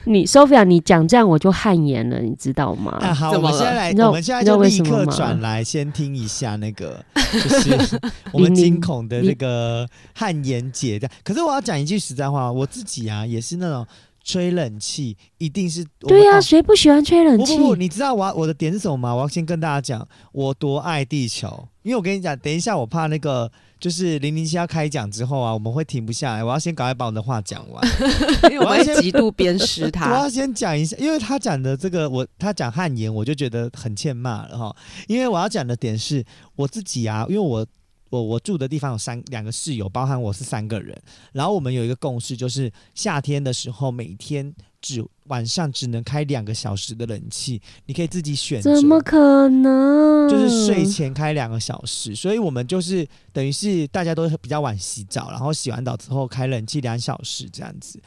S3: 你 Sophia，你讲这样我就汗颜了，你知道吗？
S1: 啊，好，我们现在来，我们现在就立刻转来，先听一下那个，就是我们惊恐的这个汗颜姐这样。可是我要讲一句实在话，我自己啊，也是那种吹冷气，一定是
S3: 对呀、
S1: 哦
S3: 谁不喜欢吹冷气？
S1: 不不不，你知道我要我的点是什么吗？我要先跟大家讲，我多爱地球，因为我跟你讲，等一下我怕那个就是零零七要开讲之后啊，我们会停不下来，我要先赶快把我的话讲完。
S2: 因为我会极度鞭尸他 我
S1: 要。先讲一下，因为他讲的这个，我他讲汗颜，我就觉得很欠骂了哈。因为我要讲的点是我自己啊，因为我我我住的地方有三两个室友，包含我是三个人，然后我们有一个共识，就是夏天的时候每天只晚上只能开两个小时的冷气，你可以自己选择。
S3: 怎么可能？
S1: 就是睡前开两个小时，所以我们就是等于是大家都比较晚洗澡，然后洗完澡之后开冷气两小时这样子。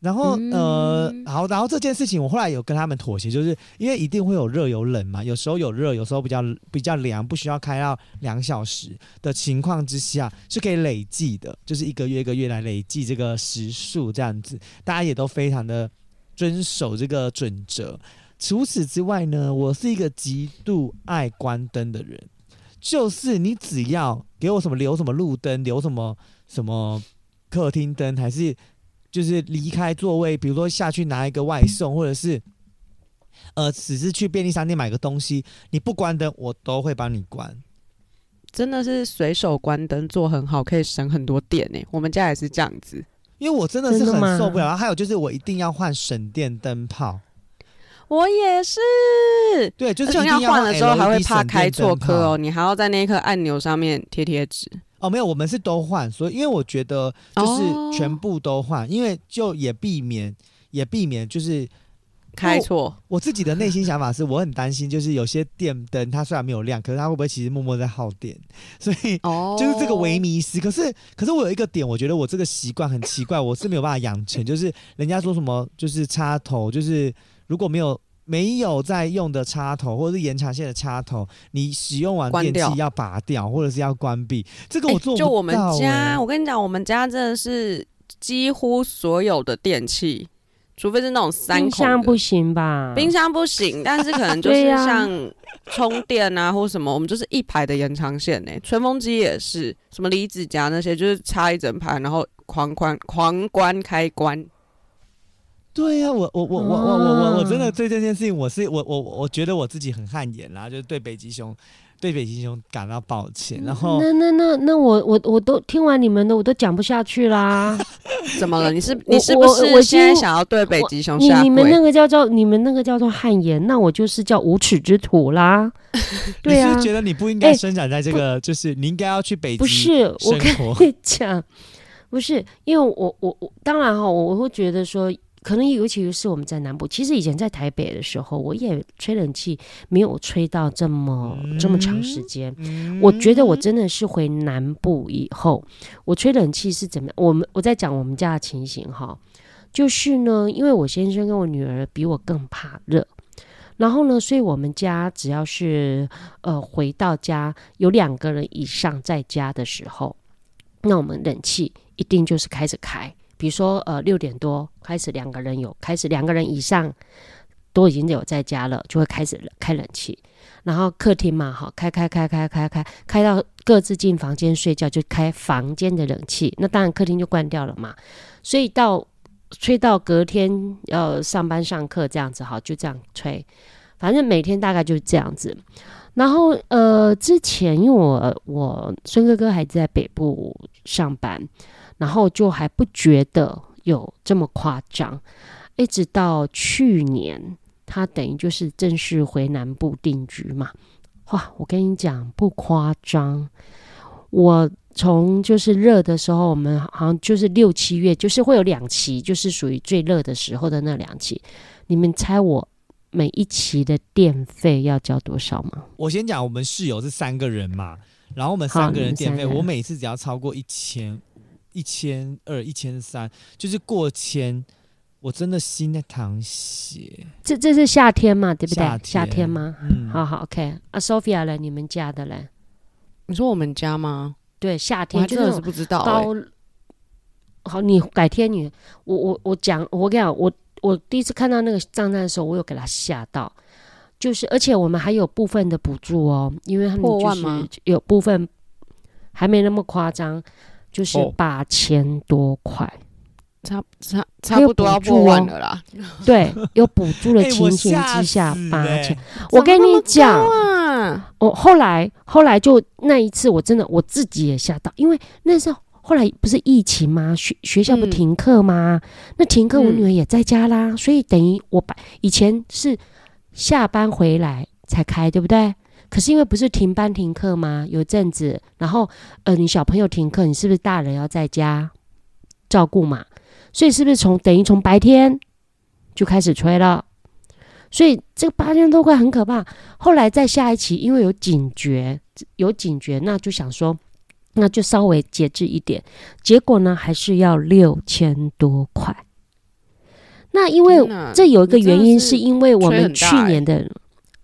S1: 然后、呃，
S2: 嗯
S1: 好，然后这件事情我后来有跟他们妥协，就是因为一定会有热有冷嘛，有时候有热，有时候比较比较凉，不需要开到两小时的情况之下是可以累计的，就是一个月一个月来累计这个时数这样子，大家也都非常的遵守这个准则。除此之外呢，我是一个极度爱关灯的人。就是你只要给我什么留什么路灯，留什么什么客厅灯，还是就是离开座位，比如说下去拿一个外送，或者是呃只是去便利商店买个东西，你不关灯，我都会帮你关。
S2: 真的是随手关灯做很好，可以省很多电呢。我们家也是这样子，
S1: 因为我真的是很受不了。然后还有就是我一定要换省电灯泡，
S2: 我也是。
S1: 对，就
S2: 而且你要换的时候还会怕开错
S1: 灯
S2: 颗哦，你还要在那一颗按钮上面贴贴纸。
S1: 哦，没有，我们是都换，所以因为我觉得就是
S2: 哦
S1: 全部都换，因为就也避免也避免就是
S2: 开错，
S1: 我自己的内心想法是我很担心，就是有些电灯它虽然没有亮，可是它会不会其实默默在耗电？所以
S2: 哦
S1: 就是这个微迷思。可是可是我有一个点，我觉得我这个习惯很奇怪，我是没有办法养成。就是人家说什么，就是插头，就是如果没有没有在用的插头，或者是延长线的插头，你使用完电器要拔掉，或者是要关闭。这个我做不到、
S2: 就我们家，
S1: 欸
S2: 我跟你讲，我们家真的是几乎所有的电器，除非是那种三
S3: 箱不行吧？
S2: 冰箱不行，但是可能就是 像充电啊或什么，我们就是一排的延长线呢、吹风机也是，什么离子夹那些，就是插一整排，然后狂关狂关开关。
S1: 对呀、我我我我我我我我真的
S3: 啊
S1: 对这件事情，我是我我我觉得我自己很汗颜啦，就是对北极熊对北极熊感到抱歉。然后
S3: 那那那那我我我都听完你们的，我都讲不下去啦。
S2: 怎么了？你是你是不
S3: 是我
S2: 现在想要对北极熊下
S3: 你你们那？个叫做你们那个叫做汗颜，那我就是叫无耻之徒啦。对啊
S1: 你是，觉得你不应该
S3: 哎
S1: 生长在这个，就是你应该要去北极
S3: 不是我
S1: 生
S3: 跟。你讲，不是因为我我我当然哈，我我会觉得说。可能尤其是我们在南部，其实以前在台北的时候，我也吹冷气，没有吹到这么、这么长时间。
S1: 嗯
S3: 我觉得我真的是回南部以后，我吹冷气是怎么样？我们我在讲我们家的情形哈，就是呢，因为我先生跟我女儿比我更怕热，然后呢，所以我们家只要是呃回到家有两个人以上在家的时候，那我们冷气一定就是开始开，比如说呃六点多开始两个人有开始两个人以上都已经有在家了，就会开始开冷气。然后客厅嘛，哈，开开开开开开开到各自进房间睡觉，就开房间的冷气。那当然客厅就关掉了嘛。所以到吹到隔天要上班上课这样子，好，就这样吹。反正每天大概就是这样子。然后呃，之前因为我我孙哥哥还在北部上班，然后就还不觉得有这么夸张，一直到去年。他等于就是正式回南部定居嘛。哇，我跟你讲不夸张，我从就是热的时候，我们好像就是六七月，就是会有两期，就是属于最热的时候的那两期。你们猜我每一期的电费要交多少吗？
S1: 我先讲，我们室友是三个人嘛，然后我们三个人电费，我每次只要超过一千、一千二、一千三，就是过千，我真的心在淌血。
S3: 这这是夏天嘛，对不对？
S1: 夏
S3: 夏
S1: 天
S3: 天吗？
S1: 嗯，
S3: 好好，OK。啊，Sophia 嘞，你们家的嘞？
S2: 你说我们家吗？
S3: 对，夏天
S2: 真的是不知道欸、
S3: 高。好，你改天你我我我讲，我跟你讲，我我第一次看到那个账单的时候，我有给他吓到，就是而且我们还有部分的补助哦，因为他们就是有部分还没那么夸张，就是
S2: 哦
S3: 八千多块，
S2: 差差差不多要
S3: 补助
S2: 破万
S3: 哦
S2: 了啦。
S3: 对，有补助的 情形之下
S1: 死
S3: 八
S1: 欸
S3: 千。我跟你讲，
S2: 啊，
S3: 我后来后来就那一次，我真的我自己也吓到，因为那时候后来不是疫情吗？学学校不
S2: 嗯
S3: 停课吗？那停课我
S2: 嗯
S3: 女儿也在家啦，所以等于我把以前是下班回来才开，对不对？可是因为不是停班停课吗？有阵子，然后呃，你小朋友停课，你是不是大人要在家照顾嘛？所以是不是从等于从白天就开始吹了？所以这个八千多块很可怕。后来在下一期，因为有警觉，有警觉，那就想说，那就稍微节制一点。结果呢，还是要六千多块。那因为这有一个原因，
S2: 是
S3: 是因为我们去年的。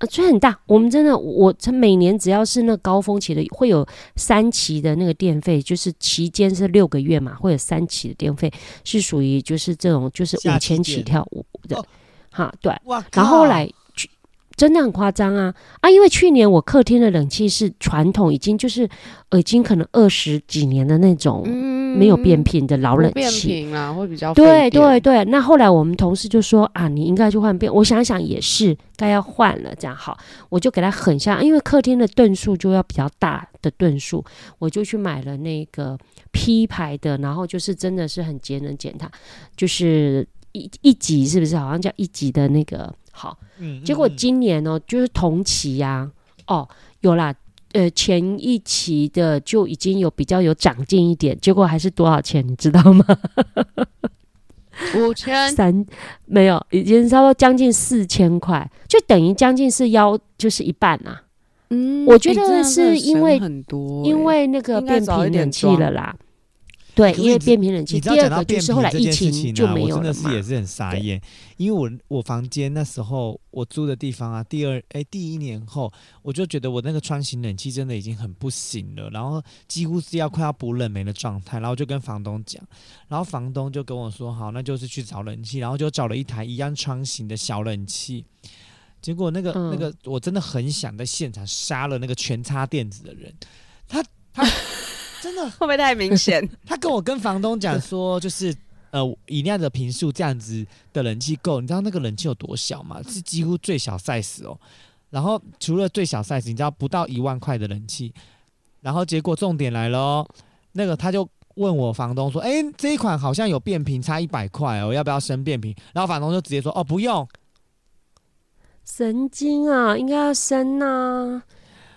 S3: 啊，吹很大，我们真的，我这每年只要是那高峰期的，会有三期的那个电费，就是期间是六个月嘛，会有三期的电费是属于就是这种就是五千起跳五的
S1: 哦，
S3: 哈，对，然后后来去真的很夸张啊啊！因为去年我客厅的冷气是传统，已经就是呃，已经可能二十几年的那种。
S2: 嗯
S3: 没有变频的老冷
S2: 不变
S3: 气。
S2: 频啦，会比较
S3: 对对对，那后来我们同事就说啊，你应该去换变。我想想也是，该要换了，这样好，我就给他狠下，因为客厅的吨数就要比较大的吨数，我就去买了那个 P 牌的，然后就是真的是很节能减碳，就是一一级是不是？好像叫一级的那个好。
S1: 嗯
S3: 结果今年哦，就是同期呀、哦，有啦，呃，前一期的就已经有比较有长进一点，结果还是多少钱，你知道吗？
S2: 五千，
S3: 三没有，已经差不多将近四千块，就等于将近是腰就是一半啊。
S2: 嗯
S3: 我觉得是因为
S2: 省很多欸，
S3: 因为那个变频冷气了啦。对，因为变频冷气。
S1: 你知道
S3: 第二
S1: 讲到变
S3: 个就是后来
S1: 频这件事
S3: 疫情
S1: 情啊，我真的是。也是很傻眼，因为我我房间那时候我租的地方啊，第二哎第一年后，我就觉得我那个穿型冷气真的已经很不行了，然后几乎是要快要补冷媒的状态，然后就跟房东讲，然后房东就跟我说好，那就是去找冷气，然后就找了一台一样窗型的小冷气。结果那个、
S3: 嗯
S1: 那个，我真的很想在现场杀了那个全插电子的人，他他真的
S2: 会不会太明显？
S1: 他跟我跟房东讲说，就是呃，以那样的平数这样子的冷气够，你知道那个冷气有多小吗？是几乎最小 size 哦。然后除了最小 size，你知道不到一万块的冷气，然后结果重点来了哦，那个他就问我房东说，哎，这一款好像有变频，差一百块哦，要不要升变频？然后房东就直接说，哦，不用。
S3: 神经啊，应该要升呐、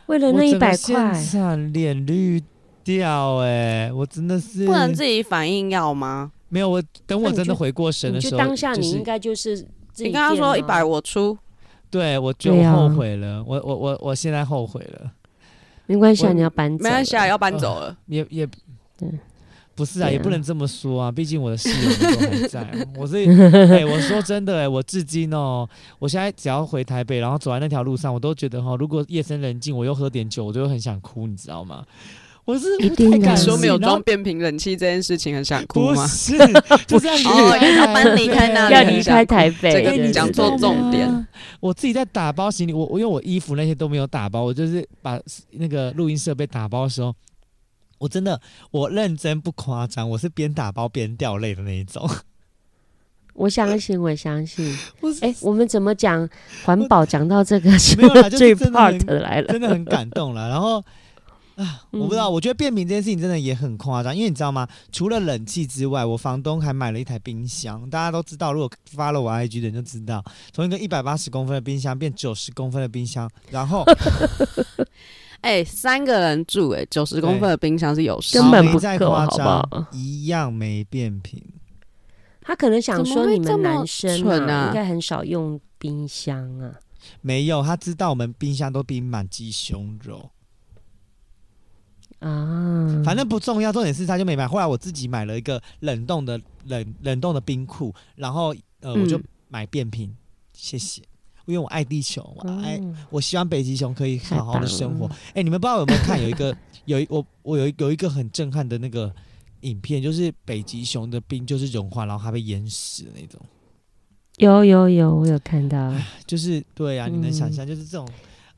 S3: 为了那一百块，
S1: 场脸绿掉、诶，我真的是
S2: 不能自己反应要吗？
S1: 没有，我等我真的回过神的时候，
S3: 就当下你应该就是自己
S2: 你跟他
S3: 垫啊
S2: 说一百我出，
S1: 对，我就后悔了，我我我我现在后悔了，
S3: 没关系啊，你要搬走，
S2: 没关系啊，要搬走了。
S1: 也也
S3: 对
S1: 不是啊，
S3: 啊
S1: 也不能这么说啊，毕竟我的室友们都还在啊。我是哎、我说真的哎、我至今哦，我现在只要回台北，然后走在那条路上，我都觉得哈、如果夜深人静，我又喝点酒，我就会很想哭，你知道吗？我是
S3: 一定的
S1: 太感性
S2: 说没有装变频冷气这件事情很想哭吗？
S1: 不是，就是要
S2: 哦要搬离开那里
S3: 要离开台北，
S2: 讲错重点。
S1: 我自己在打包行李，我我因为我衣服那些都没有打包，我就是把那个录音设备打包的时候，我真的我认真不夸张，我是边打包边掉泪的那一种。
S3: 我相信，我相信。
S1: 我是
S3: 哎、我们怎么讲环保？讲到这个
S1: 没有啦就是
S3: 最
S1: 真的
S3: part 来了，
S1: 真的很感动了。然后啊，我不知道，我觉得变频这件事情真的也很夸张，因为你知道吗？除了冷气之外，我房东还买了一台冰箱。大家都知道，如果发了我 IG 的人就知道，从一个一百八十公分的冰箱变九十公分的冰箱，然后
S2: 哎、三个人住、哎，九十公分的冰箱是有事
S3: 根本不
S1: 再
S3: 够好不
S1: 夸张
S3: 好，
S1: 一样没变频。
S3: 他可能想说你们男生
S2: 蠢啊
S3: 应该很少用冰箱啊。
S1: 没有，他知道我们冰箱都冰满鸡胸肉，
S3: 啊，
S1: 反正不重要。重点是他就没买，后来我自己买了一个冷冻的冷冷冻的冰库，然后呃我就
S2: 嗯
S1: 买变频，谢谢，因为我爱地球，我爱、
S3: 哦
S1: 我希望北极熊可以好好的生活
S3: 了。
S1: 哎、你们不知道有没有看有一个 有一我我有一有一个很震撼的那个影片，就是北极熊的冰就是融化，然后它被淹死的那种。
S3: 有有有，我有看到。
S1: 就是对啊，你能想
S3: 嗯
S1: 象，就是这种，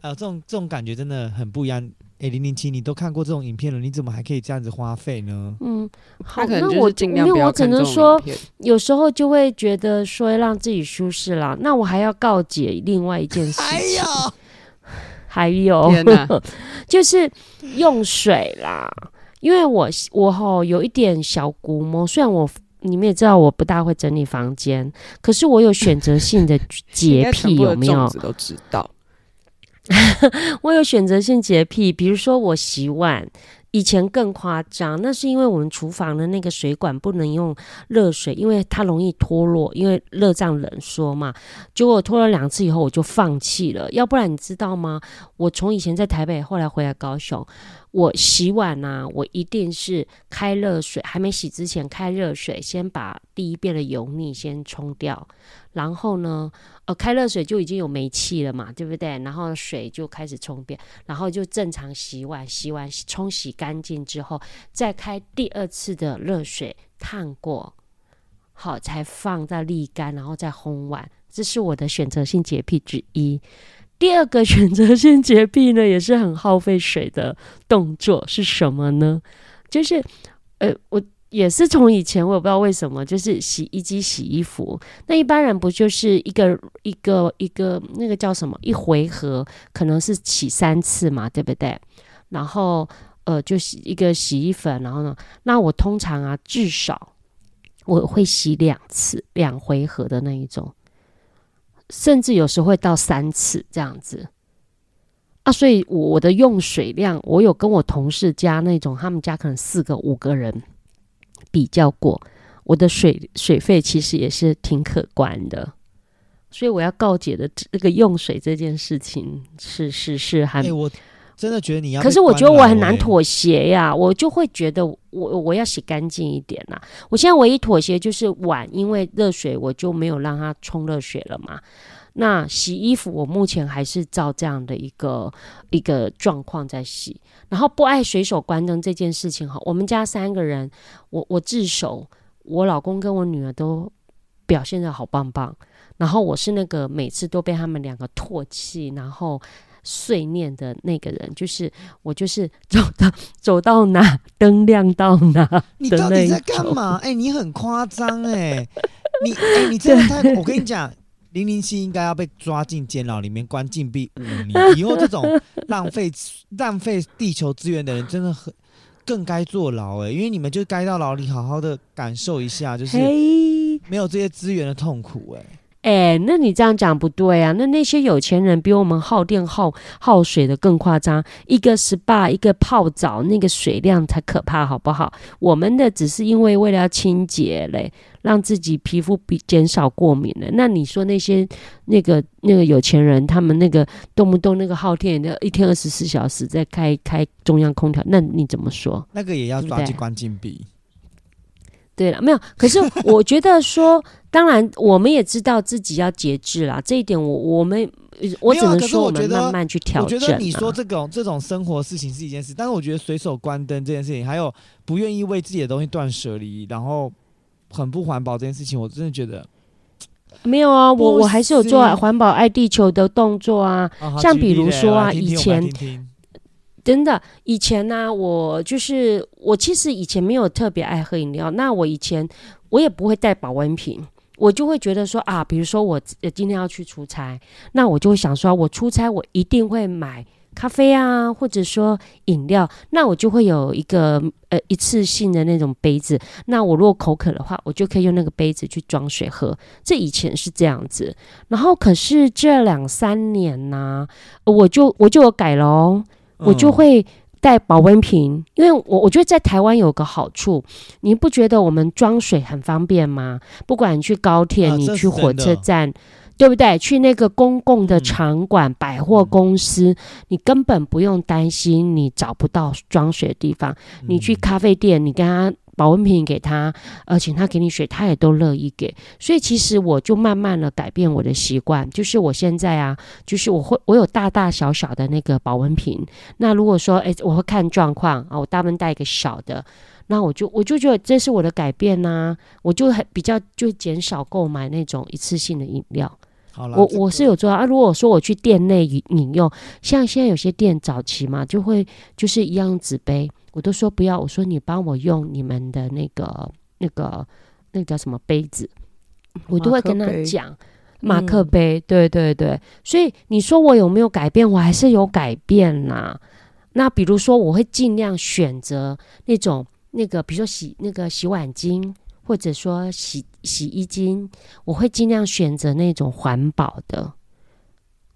S1: 呃，这种这种感觉真的很不一样。哎，零零七，你都看过这种影片了，你怎么还可以这样子花费呢？
S3: 嗯，好，那我
S2: 是尽量不
S3: 没有，我只
S2: 要看这种
S3: 能说
S2: 影，片。
S3: 有时候就会觉得说让自己舒适啦。那我还要告解另外一件事
S1: 哎
S3: 情，还有就是用水啦，因为我我吼有一点小估摸，虽然我。你们也知道我不大会整理房间，可是我有选择性的 洁癖，有没有
S2: 都知道。
S3: 我有选择性洁癖，比如说我洗碗，以前更夸张，那是因为我们厨房的那个水管不能用热水，因为它容易脱落，因为热胀冷缩嘛。结果脱了两次以后，我就放弃了。要不然你知道吗？我从以前在台北，后来回来高雄，我洗碗呐、我一定是开热水，还没洗之前开热水，先把第一遍的油腻先冲掉，然后呢，呃，开热水就已经有煤气了嘛，对不对？然后水就开始冲便，然后就正常洗碗，洗完冲洗干净之后，再开第二次的热水烫过，好才放在沥干，然后再烘碗。这是我的选择性洁癖之一。第二个选择性洁癖呢，也是很耗费水的动作是什么呢？就是呃，我也是从以前我也不知道为什么，就是洗衣机洗衣服，那一般人不就是一个一个一个那个叫什么一回合，可能是洗三次嘛，对不对？然后呃，就洗一个洗衣粉，然后呢，那我通常啊至少我会洗两次，两回合的那一种。甚至有时候会到三次这样子啊，所以我的用水量，我有跟我同事家那种，他们家可能四个五个人比较过，我的水水费其实也是挺可观的。所以我要告解的这个用水这件事情，是是是还。
S1: 真的觉得你要，
S3: 可是我觉得我很难妥协呀，我就会觉得我我要洗干净一点呐。我现在唯一妥协就是碗，因为热水我就没有让它冲热水了嘛。那洗衣服我目前还是照这样的一个一个状况在洗。然后不爱随手关灯这件事情哈，我们家三个人，我我自首，我老公跟我女儿都表现的好棒棒。然后我是那个每次都被他们两个唾弃，然后。碎念的那个人，就是我，就是走到走到哪灯亮到哪。
S1: 你到底在干嘛？哎，你很夸张哎！你哎，你真的太……我跟你讲，零零七应该要被抓进监牢里面关禁闭五年。以后这种 浪费浪费地球资源的人，真的很更该坐牢哎！因为你们就该到牢里好好的感受一下，就是没有这些资源的痛苦哎。
S3: 哎，那你这样讲不对啊！那那些有钱人比我们耗电耗耗水的更夸张，一个 SPA 一个泡澡，那个水量才可怕，好不好？我们的只是因为为了要清洁嘞，让自己皮肤比减少过敏了。那你说那些那个那个有钱人，他们那个动不动那个耗电的，一天二十四小时在开开中央空调，那你怎么说？
S1: 那个也要抓进关禁闭。
S3: 对了，没有。可是我觉得说，当然我们也知道自己要节制啦，这一点我我们我只能说我们慢慢去调整。
S1: 我觉得你说这种这种生活事情是一件事，但是我觉得随手关灯这件事情，还有不愿意为自己的东西断舍离，然后很不环保这件事情，我真的觉得
S3: 没有啊。我我还是有做环保爱地球的动作啊，像比如说啊，以前。真的，以前呢，我就是我，其实以前没有特别爱喝饮料。那我以前我也不会带保温瓶，我就会觉得说啊，比如说我今天要去出差，那我就会想说，我出差我一定会买咖啡啊，或者说饮料，那我就会有一个呃一次性的那种杯子。那我如果口渴的话，我就可以用那个杯子去装水喝。这以前是这样子，然后可是这两三年呢，我就我就有改喽。我就会带保温瓶，因为我我觉得在台湾有个好处，你不觉得我们装水很方便吗？不管你去高铁，你去火车站，对不对？去那个公共的场馆、百货公司，你根本不用担心你找不到装水的地方。你去咖啡店，你跟他。保温瓶给他，而且他给你水，他也都乐意给。所以其实我就慢慢的改变我的习惯，就是我现在啊，就是我会我有大大小小的那个保温瓶。那如果说，哎，我会看状况啊，我大部分带一个小的，那我就我就觉得这是我的改变呐，我就很比较就减少购买那种一次性的饮料。我我是有做啊。如果说我去店内饮饮用，像现在有些店早期嘛，就会就是一样纸杯。我都说不要，我说你帮我用你们的那个、那个、那个叫什么杯子，我都会跟他讲马克杯。对对对，所以你说我有没有改变？我还是有改变啦。那比如说，我会尽量选择那种那个，比如说洗那个洗碗巾，或者说洗洗衣精，我会尽量选择那种环保的，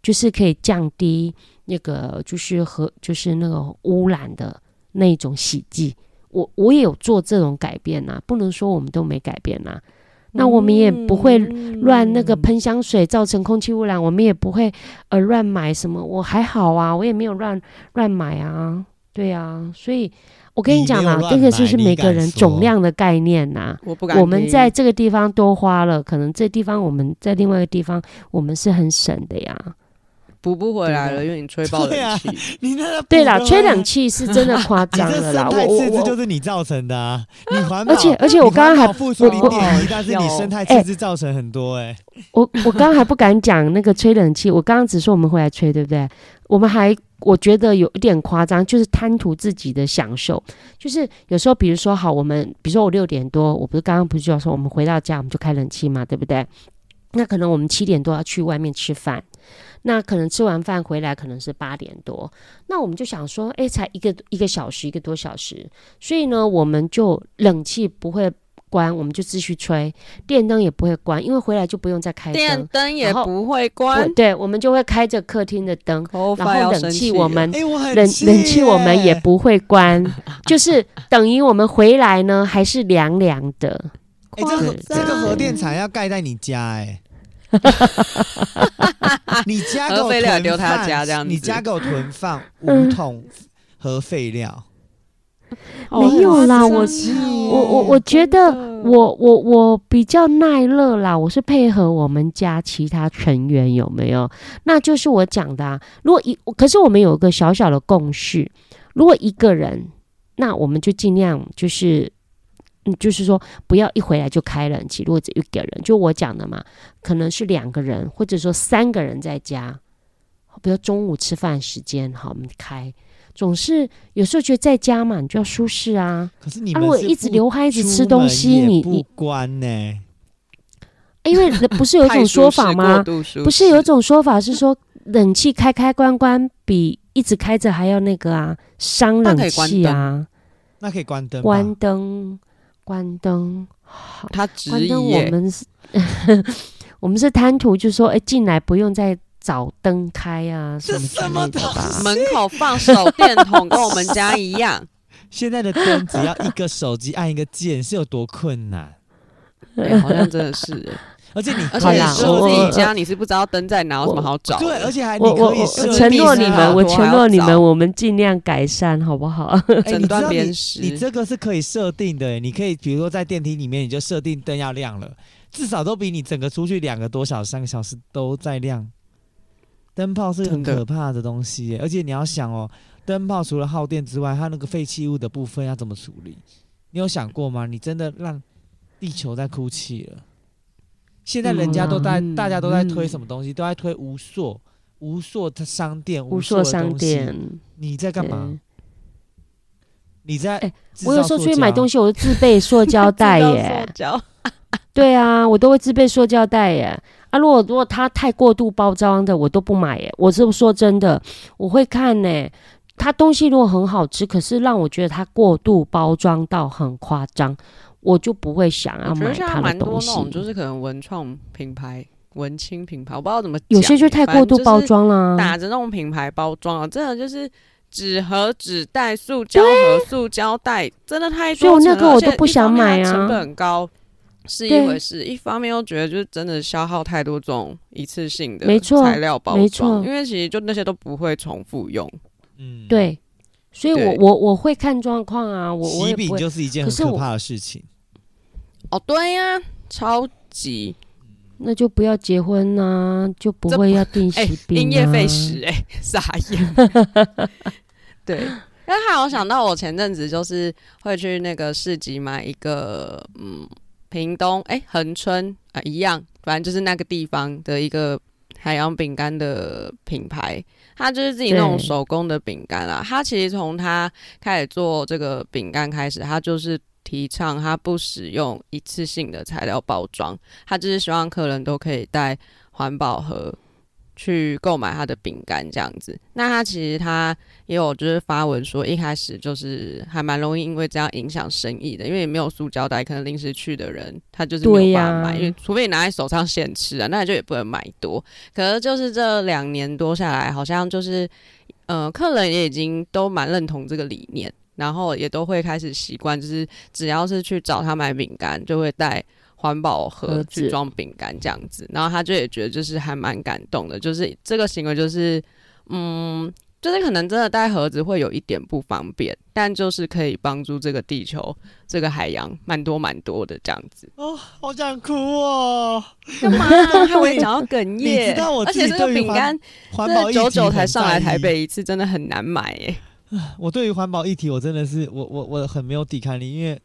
S3: 就是可以降低那个就是和就是那个污染的。那种洗剂，我我也有做这种改变呐，不能说我们都没改变呐。那我们也不会乱那个喷香水造成空气污染，我们也不会呃乱买什么，我还好啊，我也没有乱乱买啊，对啊，所以我跟你讲啊，这个就是每个人总量的概念呐。
S2: 我不敢。
S3: 我们在这个地方多花了，可能这地方我们在另外一个地方我们是很省的呀。
S2: 补不回来了，因为你吹爆冷气。
S1: 你那
S3: 对啦，吹冷气是真的夸张了啦。
S1: 生态
S3: 我我我
S1: 就是你造成的啊！你环保，
S3: 而且而且我刚刚还
S1: 保付出零
S3: 我
S1: 点一，但是你生态
S3: 哎
S1: 赤字造成很多哎。
S3: 我我刚刚还不敢讲那个吹冷气，我刚刚只说我们回来吹，对不对？我们还我觉得有一点夸张，就是贪图自己的享受，就是有时候比如说好，我们比如说我六点多，我不是刚刚不是就要说我们回到家我们就开冷气嘛，对不对？那可能我们七点多要去外面吃饭，那可能吃完饭回来可能是八点多，那我们就想说，诶，才一个一个小时，一个多小时，所以呢，我们就冷气不会关，我们就继续吹，电灯也不会关，因为回来就不用再开
S2: 电
S3: 灯。
S2: 灯也不会关，
S3: 对，我们就会开着客厅的灯，
S2: 头
S3: 然后冷
S2: 气
S3: 我们
S1: 哎，我很
S3: 冷冷气我们也不会关，就是等于我们回来呢还是凉凉的。
S1: 哎，这个这个核电厂要盖在你家哎。你家给我
S2: 核废料
S1: 囤
S2: 丢他
S1: 放
S2: 家这样子。
S1: 你家给我囤放五
S3: 嗯
S1: 桶核废料，
S2: 哦
S3: 没有啦
S2: 好
S3: 我我我我觉得我我我比较耐热啦，我是配合我们家其他成员有没有？那就是我讲的啊。如果一可是我们有一个小小的共识，如果一个人，那我们就尽量就是。嗯，就是说不要一回来就开冷气。如果只有一个人，就我讲的嘛，可能是两个人，或者说三个人在家，比如中午吃饭时间，好，我们开。总是有时候觉得在家嘛，你就要舒适啊。啊，
S1: 可是你
S3: 如果一直
S1: 流
S3: 汗，一直吃东西，你你，
S1: 关呢？
S3: 因为不是有一种说法吗？不是有一种说法是说，冷气开开关关比一直开着还要那个啊，伤冷气啊。
S1: 那可以关灯，
S3: 关灯，关灯，好，
S2: 他职
S3: 关灯。我们是，我们是贪图，就说，哎，进来不用再找灯开啊，什么
S1: 什么
S3: 的吧。
S2: 门口放手电筒，跟我们家一样。
S1: 现在的灯只要一个手机按一个键，是有多困难？
S2: 对好像真的是欸，
S1: 而且你
S2: 而且你说
S3: 我
S2: 自己家，你是不知道灯在哪，有什么好找的？
S1: 对，而且还你
S3: 我我我
S1: 可以设
S3: 我承诺你们，
S1: 啊
S3: 我承诺你们，我们尽量改善，好不好？
S1: 哎
S2: 诊断辨识
S1: 你这个是可以设定的，欸你可以比如说在电梯里面，你就设定灯要亮了，至少都比你整个出去两个多小时、三个小时都在亮。灯泡是很可怕的东西耶，而且你要想哦，灯泡除了耗电之外，它那个废弃物的部分要怎么处理？你有想过吗？你真的让地球在哭泣了。现在人家都在，
S2: 嗯
S1: 大家都在推什么东西？都在推无塑、无塑的商店、
S3: 无
S1: 塑的
S3: 商。店，
S1: 你在干嘛？你在
S3: 我有时候出去买东西，我都自备塑胶袋耶
S2: 塑。
S3: 对啊，我都会自备塑胶袋耶。啊，如果如果它太过度包装的，我都不买耶。我是说真的，我会看呢。它东西如果很好吃，可是让我觉得它过度包装到很夸张，我就不会想要
S2: 我觉得现在
S3: 买它的东西。
S2: 蛮多那种，就是可能文创品牌、文青品牌，我不知道怎么讲，
S3: 有些就太过度包装了、
S2: 打着那种品牌包装啊，真的就是纸盒、纸袋、塑胶盒、塑胶袋，真的太
S3: 所以我那个我都不想买啊
S2: 成本很高是一回事，一方面又觉得就是真的消耗太多这种一次性的
S3: 没错
S2: 材料包
S3: 没
S2: 装，
S3: 错
S2: 因为其实就那些都不会重复用。
S1: 嗯，
S3: 对，所以我我我会看状况啊，我我
S1: 喜饼。就是一件很可怕的事情。
S2: 哦，对呀、超级
S3: 那就不要结婚啊，就不会要订
S2: 哎
S3: 喜，饼、啊
S2: 因噎废食哎、傻眼。对，因为还有想到我前阵子就是会去那个市集买一个嗯，屏东哎恒春啊、一样，反正就是那个地方的一个海洋饼干的品牌，它就是自己那种手工的饼干啊。它其实从它开始做这个饼干开始，它就是提倡它不使用一次性的材料包装，它就是希望客人都可以带环保盒去购买他的饼干这样子。那他其实他也有就是发文说，一开始就是还蛮容易因为这样影响生意的，因为也没有塑胶袋，可能临时去的人他就是没有办法买，因为除非你拿在手上现吃啊，那你就也不能买多。可是就是这两年多下来，好像就是呃，客人也已经都蛮认同这个理念。然后也都会开始习惯，就是只要是去找他买饼干，就会带环保盒去装饼干这样子。然后他就也觉得就是还蛮感动的，就是这个行为就是嗯，就是可能真的带盒子会有一点不方便，但就是可以帮助这个地球、这个海洋蛮多蛮多的这样子。
S1: 哦，好想哭哦！
S2: 干嘛？害我也想要哽
S1: 你
S2: 咽。
S1: 知道我
S2: 而且这个
S1: 自己对
S2: 饼干，
S1: 环保议题
S2: 这久久才上来台北一次，真的很难买耶。
S1: 我对于环保议题，我真的是我我我很没有抵抗力，因为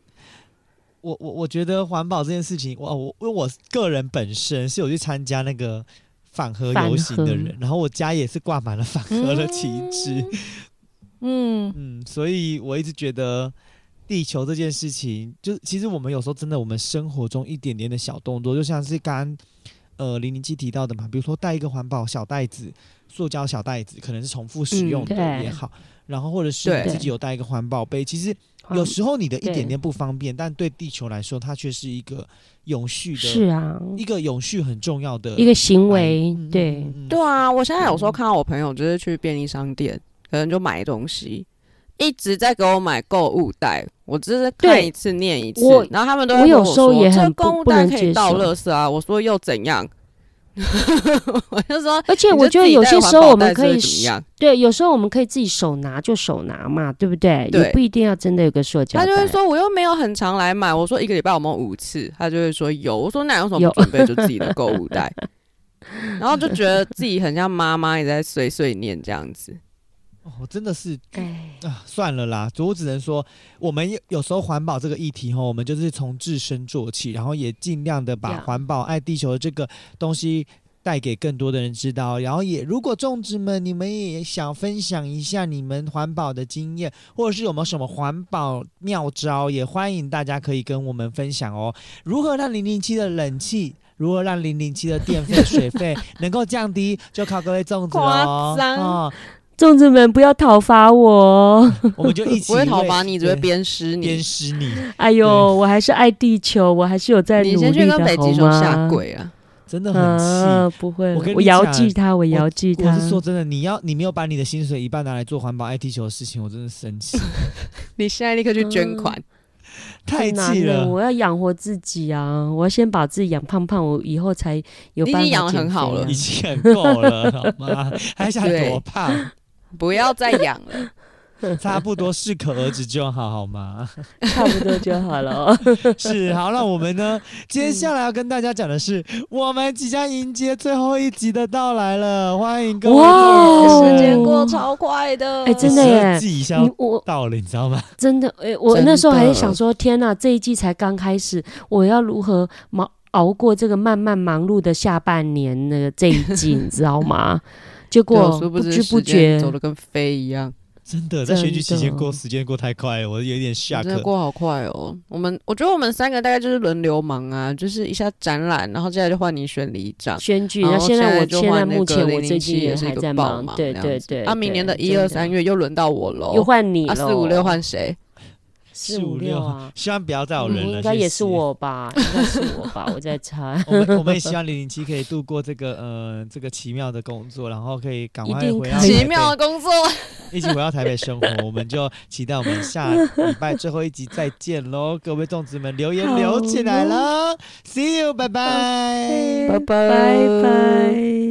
S1: 我我我觉得环保这件事情，我我因为我个人本身是有去参加那个反核游行的人，然后我家也是挂满了反核的旗帜，
S2: 嗯，
S1: 嗯，所以我一直觉得地球这件事情，就是其实我们有时候真的，我们生活中一点点的小动作，就像是刚刚呃零零七提到的嘛，比如说带一个环保小袋子，塑胶小袋子，可能是重复使
S2: 嗯
S1: 用的也好，然后或者是你自己有带一个环保杯，其实有时候你的一点点不方便，但对地球来说，它却是一个永续的，
S3: 是啊，
S1: 一个永续很重要的
S3: 一个行为
S1: 嗯，
S3: 对，
S2: 对。啊，我现在有时候看到我朋友就是去便利商店，可能就买东西，一直在给我买购物袋，我只是看一次念一次，然后他们都会
S3: 我有
S2: 跟我说
S3: 时候也很
S2: 这购物袋可以倒垃圾啊，我说又怎样？我就说，
S3: 而且我觉得有些时候我们可以？对，有时候我们可以自己手拿就手拿嘛，对不对？
S2: 对
S3: 也不一定要真的有个塑胶。
S2: 他就会说我又没有很常来买，我说一个礼拜我们五次？他就会说有，我说那有什么
S3: 有
S2: 不准备就自己的购物袋？然后就觉得自己很像妈妈也在碎碎念这样子。
S1: 哦，真的是
S3: 哎，
S1: 啊，算了啦，我只能说，我们有有时候环保这个议题哈，我们就是从自身做起，然后也尽量的把环保、爱地球的这个东西带给更多的人知道。然后也，如果种植们你们也想分享一下你们环保的经验，或者是有没有什么环保妙招，也欢迎大家可以跟我们分享哦。如何让零零七的冷气？如何让零零七的电费、水费能够降低？就靠各位粽子喽。哦，
S3: 粽子们不要讨伐我！
S1: 我们就一起
S2: 不会讨伐你，只会鞭尸你鞭。
S1: 尸你，
S3: 哎呦，我还是爱地球，我还是有在努
S2: 你
S3: 力的，
S2: 先去跟北极
S3: 好
S2: 熊下
S3: 吗？
S2: 跪啊！
S1: 真的很气。
S3: 啊，不会，
S1: 我跟你
S3: 我遥
S1: 讲
S3: 记他，我遥记
S1: 我
S3: 他。
S1: 是说真的，你要你没有把你的薪水一半拿来做环保爱地球的事情，我真的生气，
S2: 你现在立刻去捐款。
S1: 太
S3: 难
S1: 气了。
S3: 了我要养活自己啊！我要先把自己养胖胖，我以后才有办法
S2: 你已经养很好了
S1: 已经很够了，好吗？还想多胖？
S2: 不要再养了。
S1: 差不多适可而止就好，好吗？
S3: 差不多就好了哦。
S1: 是，好，那我们呢？接下来要跟大家讲的是，我们即将迎接最后一集的到来了，欢迎各位
S3: 哇哦
S2: 时间过超快的，
S3: 哎真的
S1: 12
S3: 耶
S1: 季一下
S3: 我
S1: 到了，你知道吗？
S3: 真的，哎、我那时候还
S2: 是
S3: 想说，天哪，这一季才刚开始，我要如何忙熬过这个慢慢忙碌的下半年那个这一季，你知道吗？结果
S2: 殊不知
S3: 知不
S2: 时间
S3: 觉
S2: 走，的跟飞一样，
S1: 真的，在选举期间过时间过太快了，我有点下课。
S2: 真的过好快哦。我们我觉得我们三个大概就是轮流忙啊，就是一下展览，然后接下来就换你选里长。
S3: 选举，
S2: 然后
S3: 那现在我
S2: 就
S3: 现在
S2: 换那个
S3: 目前我
S2: 007
S3: 最近
S2: 也是一个
S3: 还在忙，对对对。
S2: 啊，明年的一二三月又轮到我喽，
S3: 又换你
S2: 啊，
S3: 了，
S2: 四五六换谁？
S3: 四五六啊，
S1: 希望不要再有人
S3: 嗯
S1: 了，
S3: 应该也是。我吧，应该是我吧，我在猜。
S1: 我们我们也希望零零七可以度过这个呃这个奇妙的工作，然后可以赶快回到
S2: 奇妙的，工作，
S1: 一起回到台北生活。我们就期待我们下礼拜最后一集再见喽！各位粽子们留言留起来了，See you，拜拜。
S2: 拜拜
S3: 拜拜。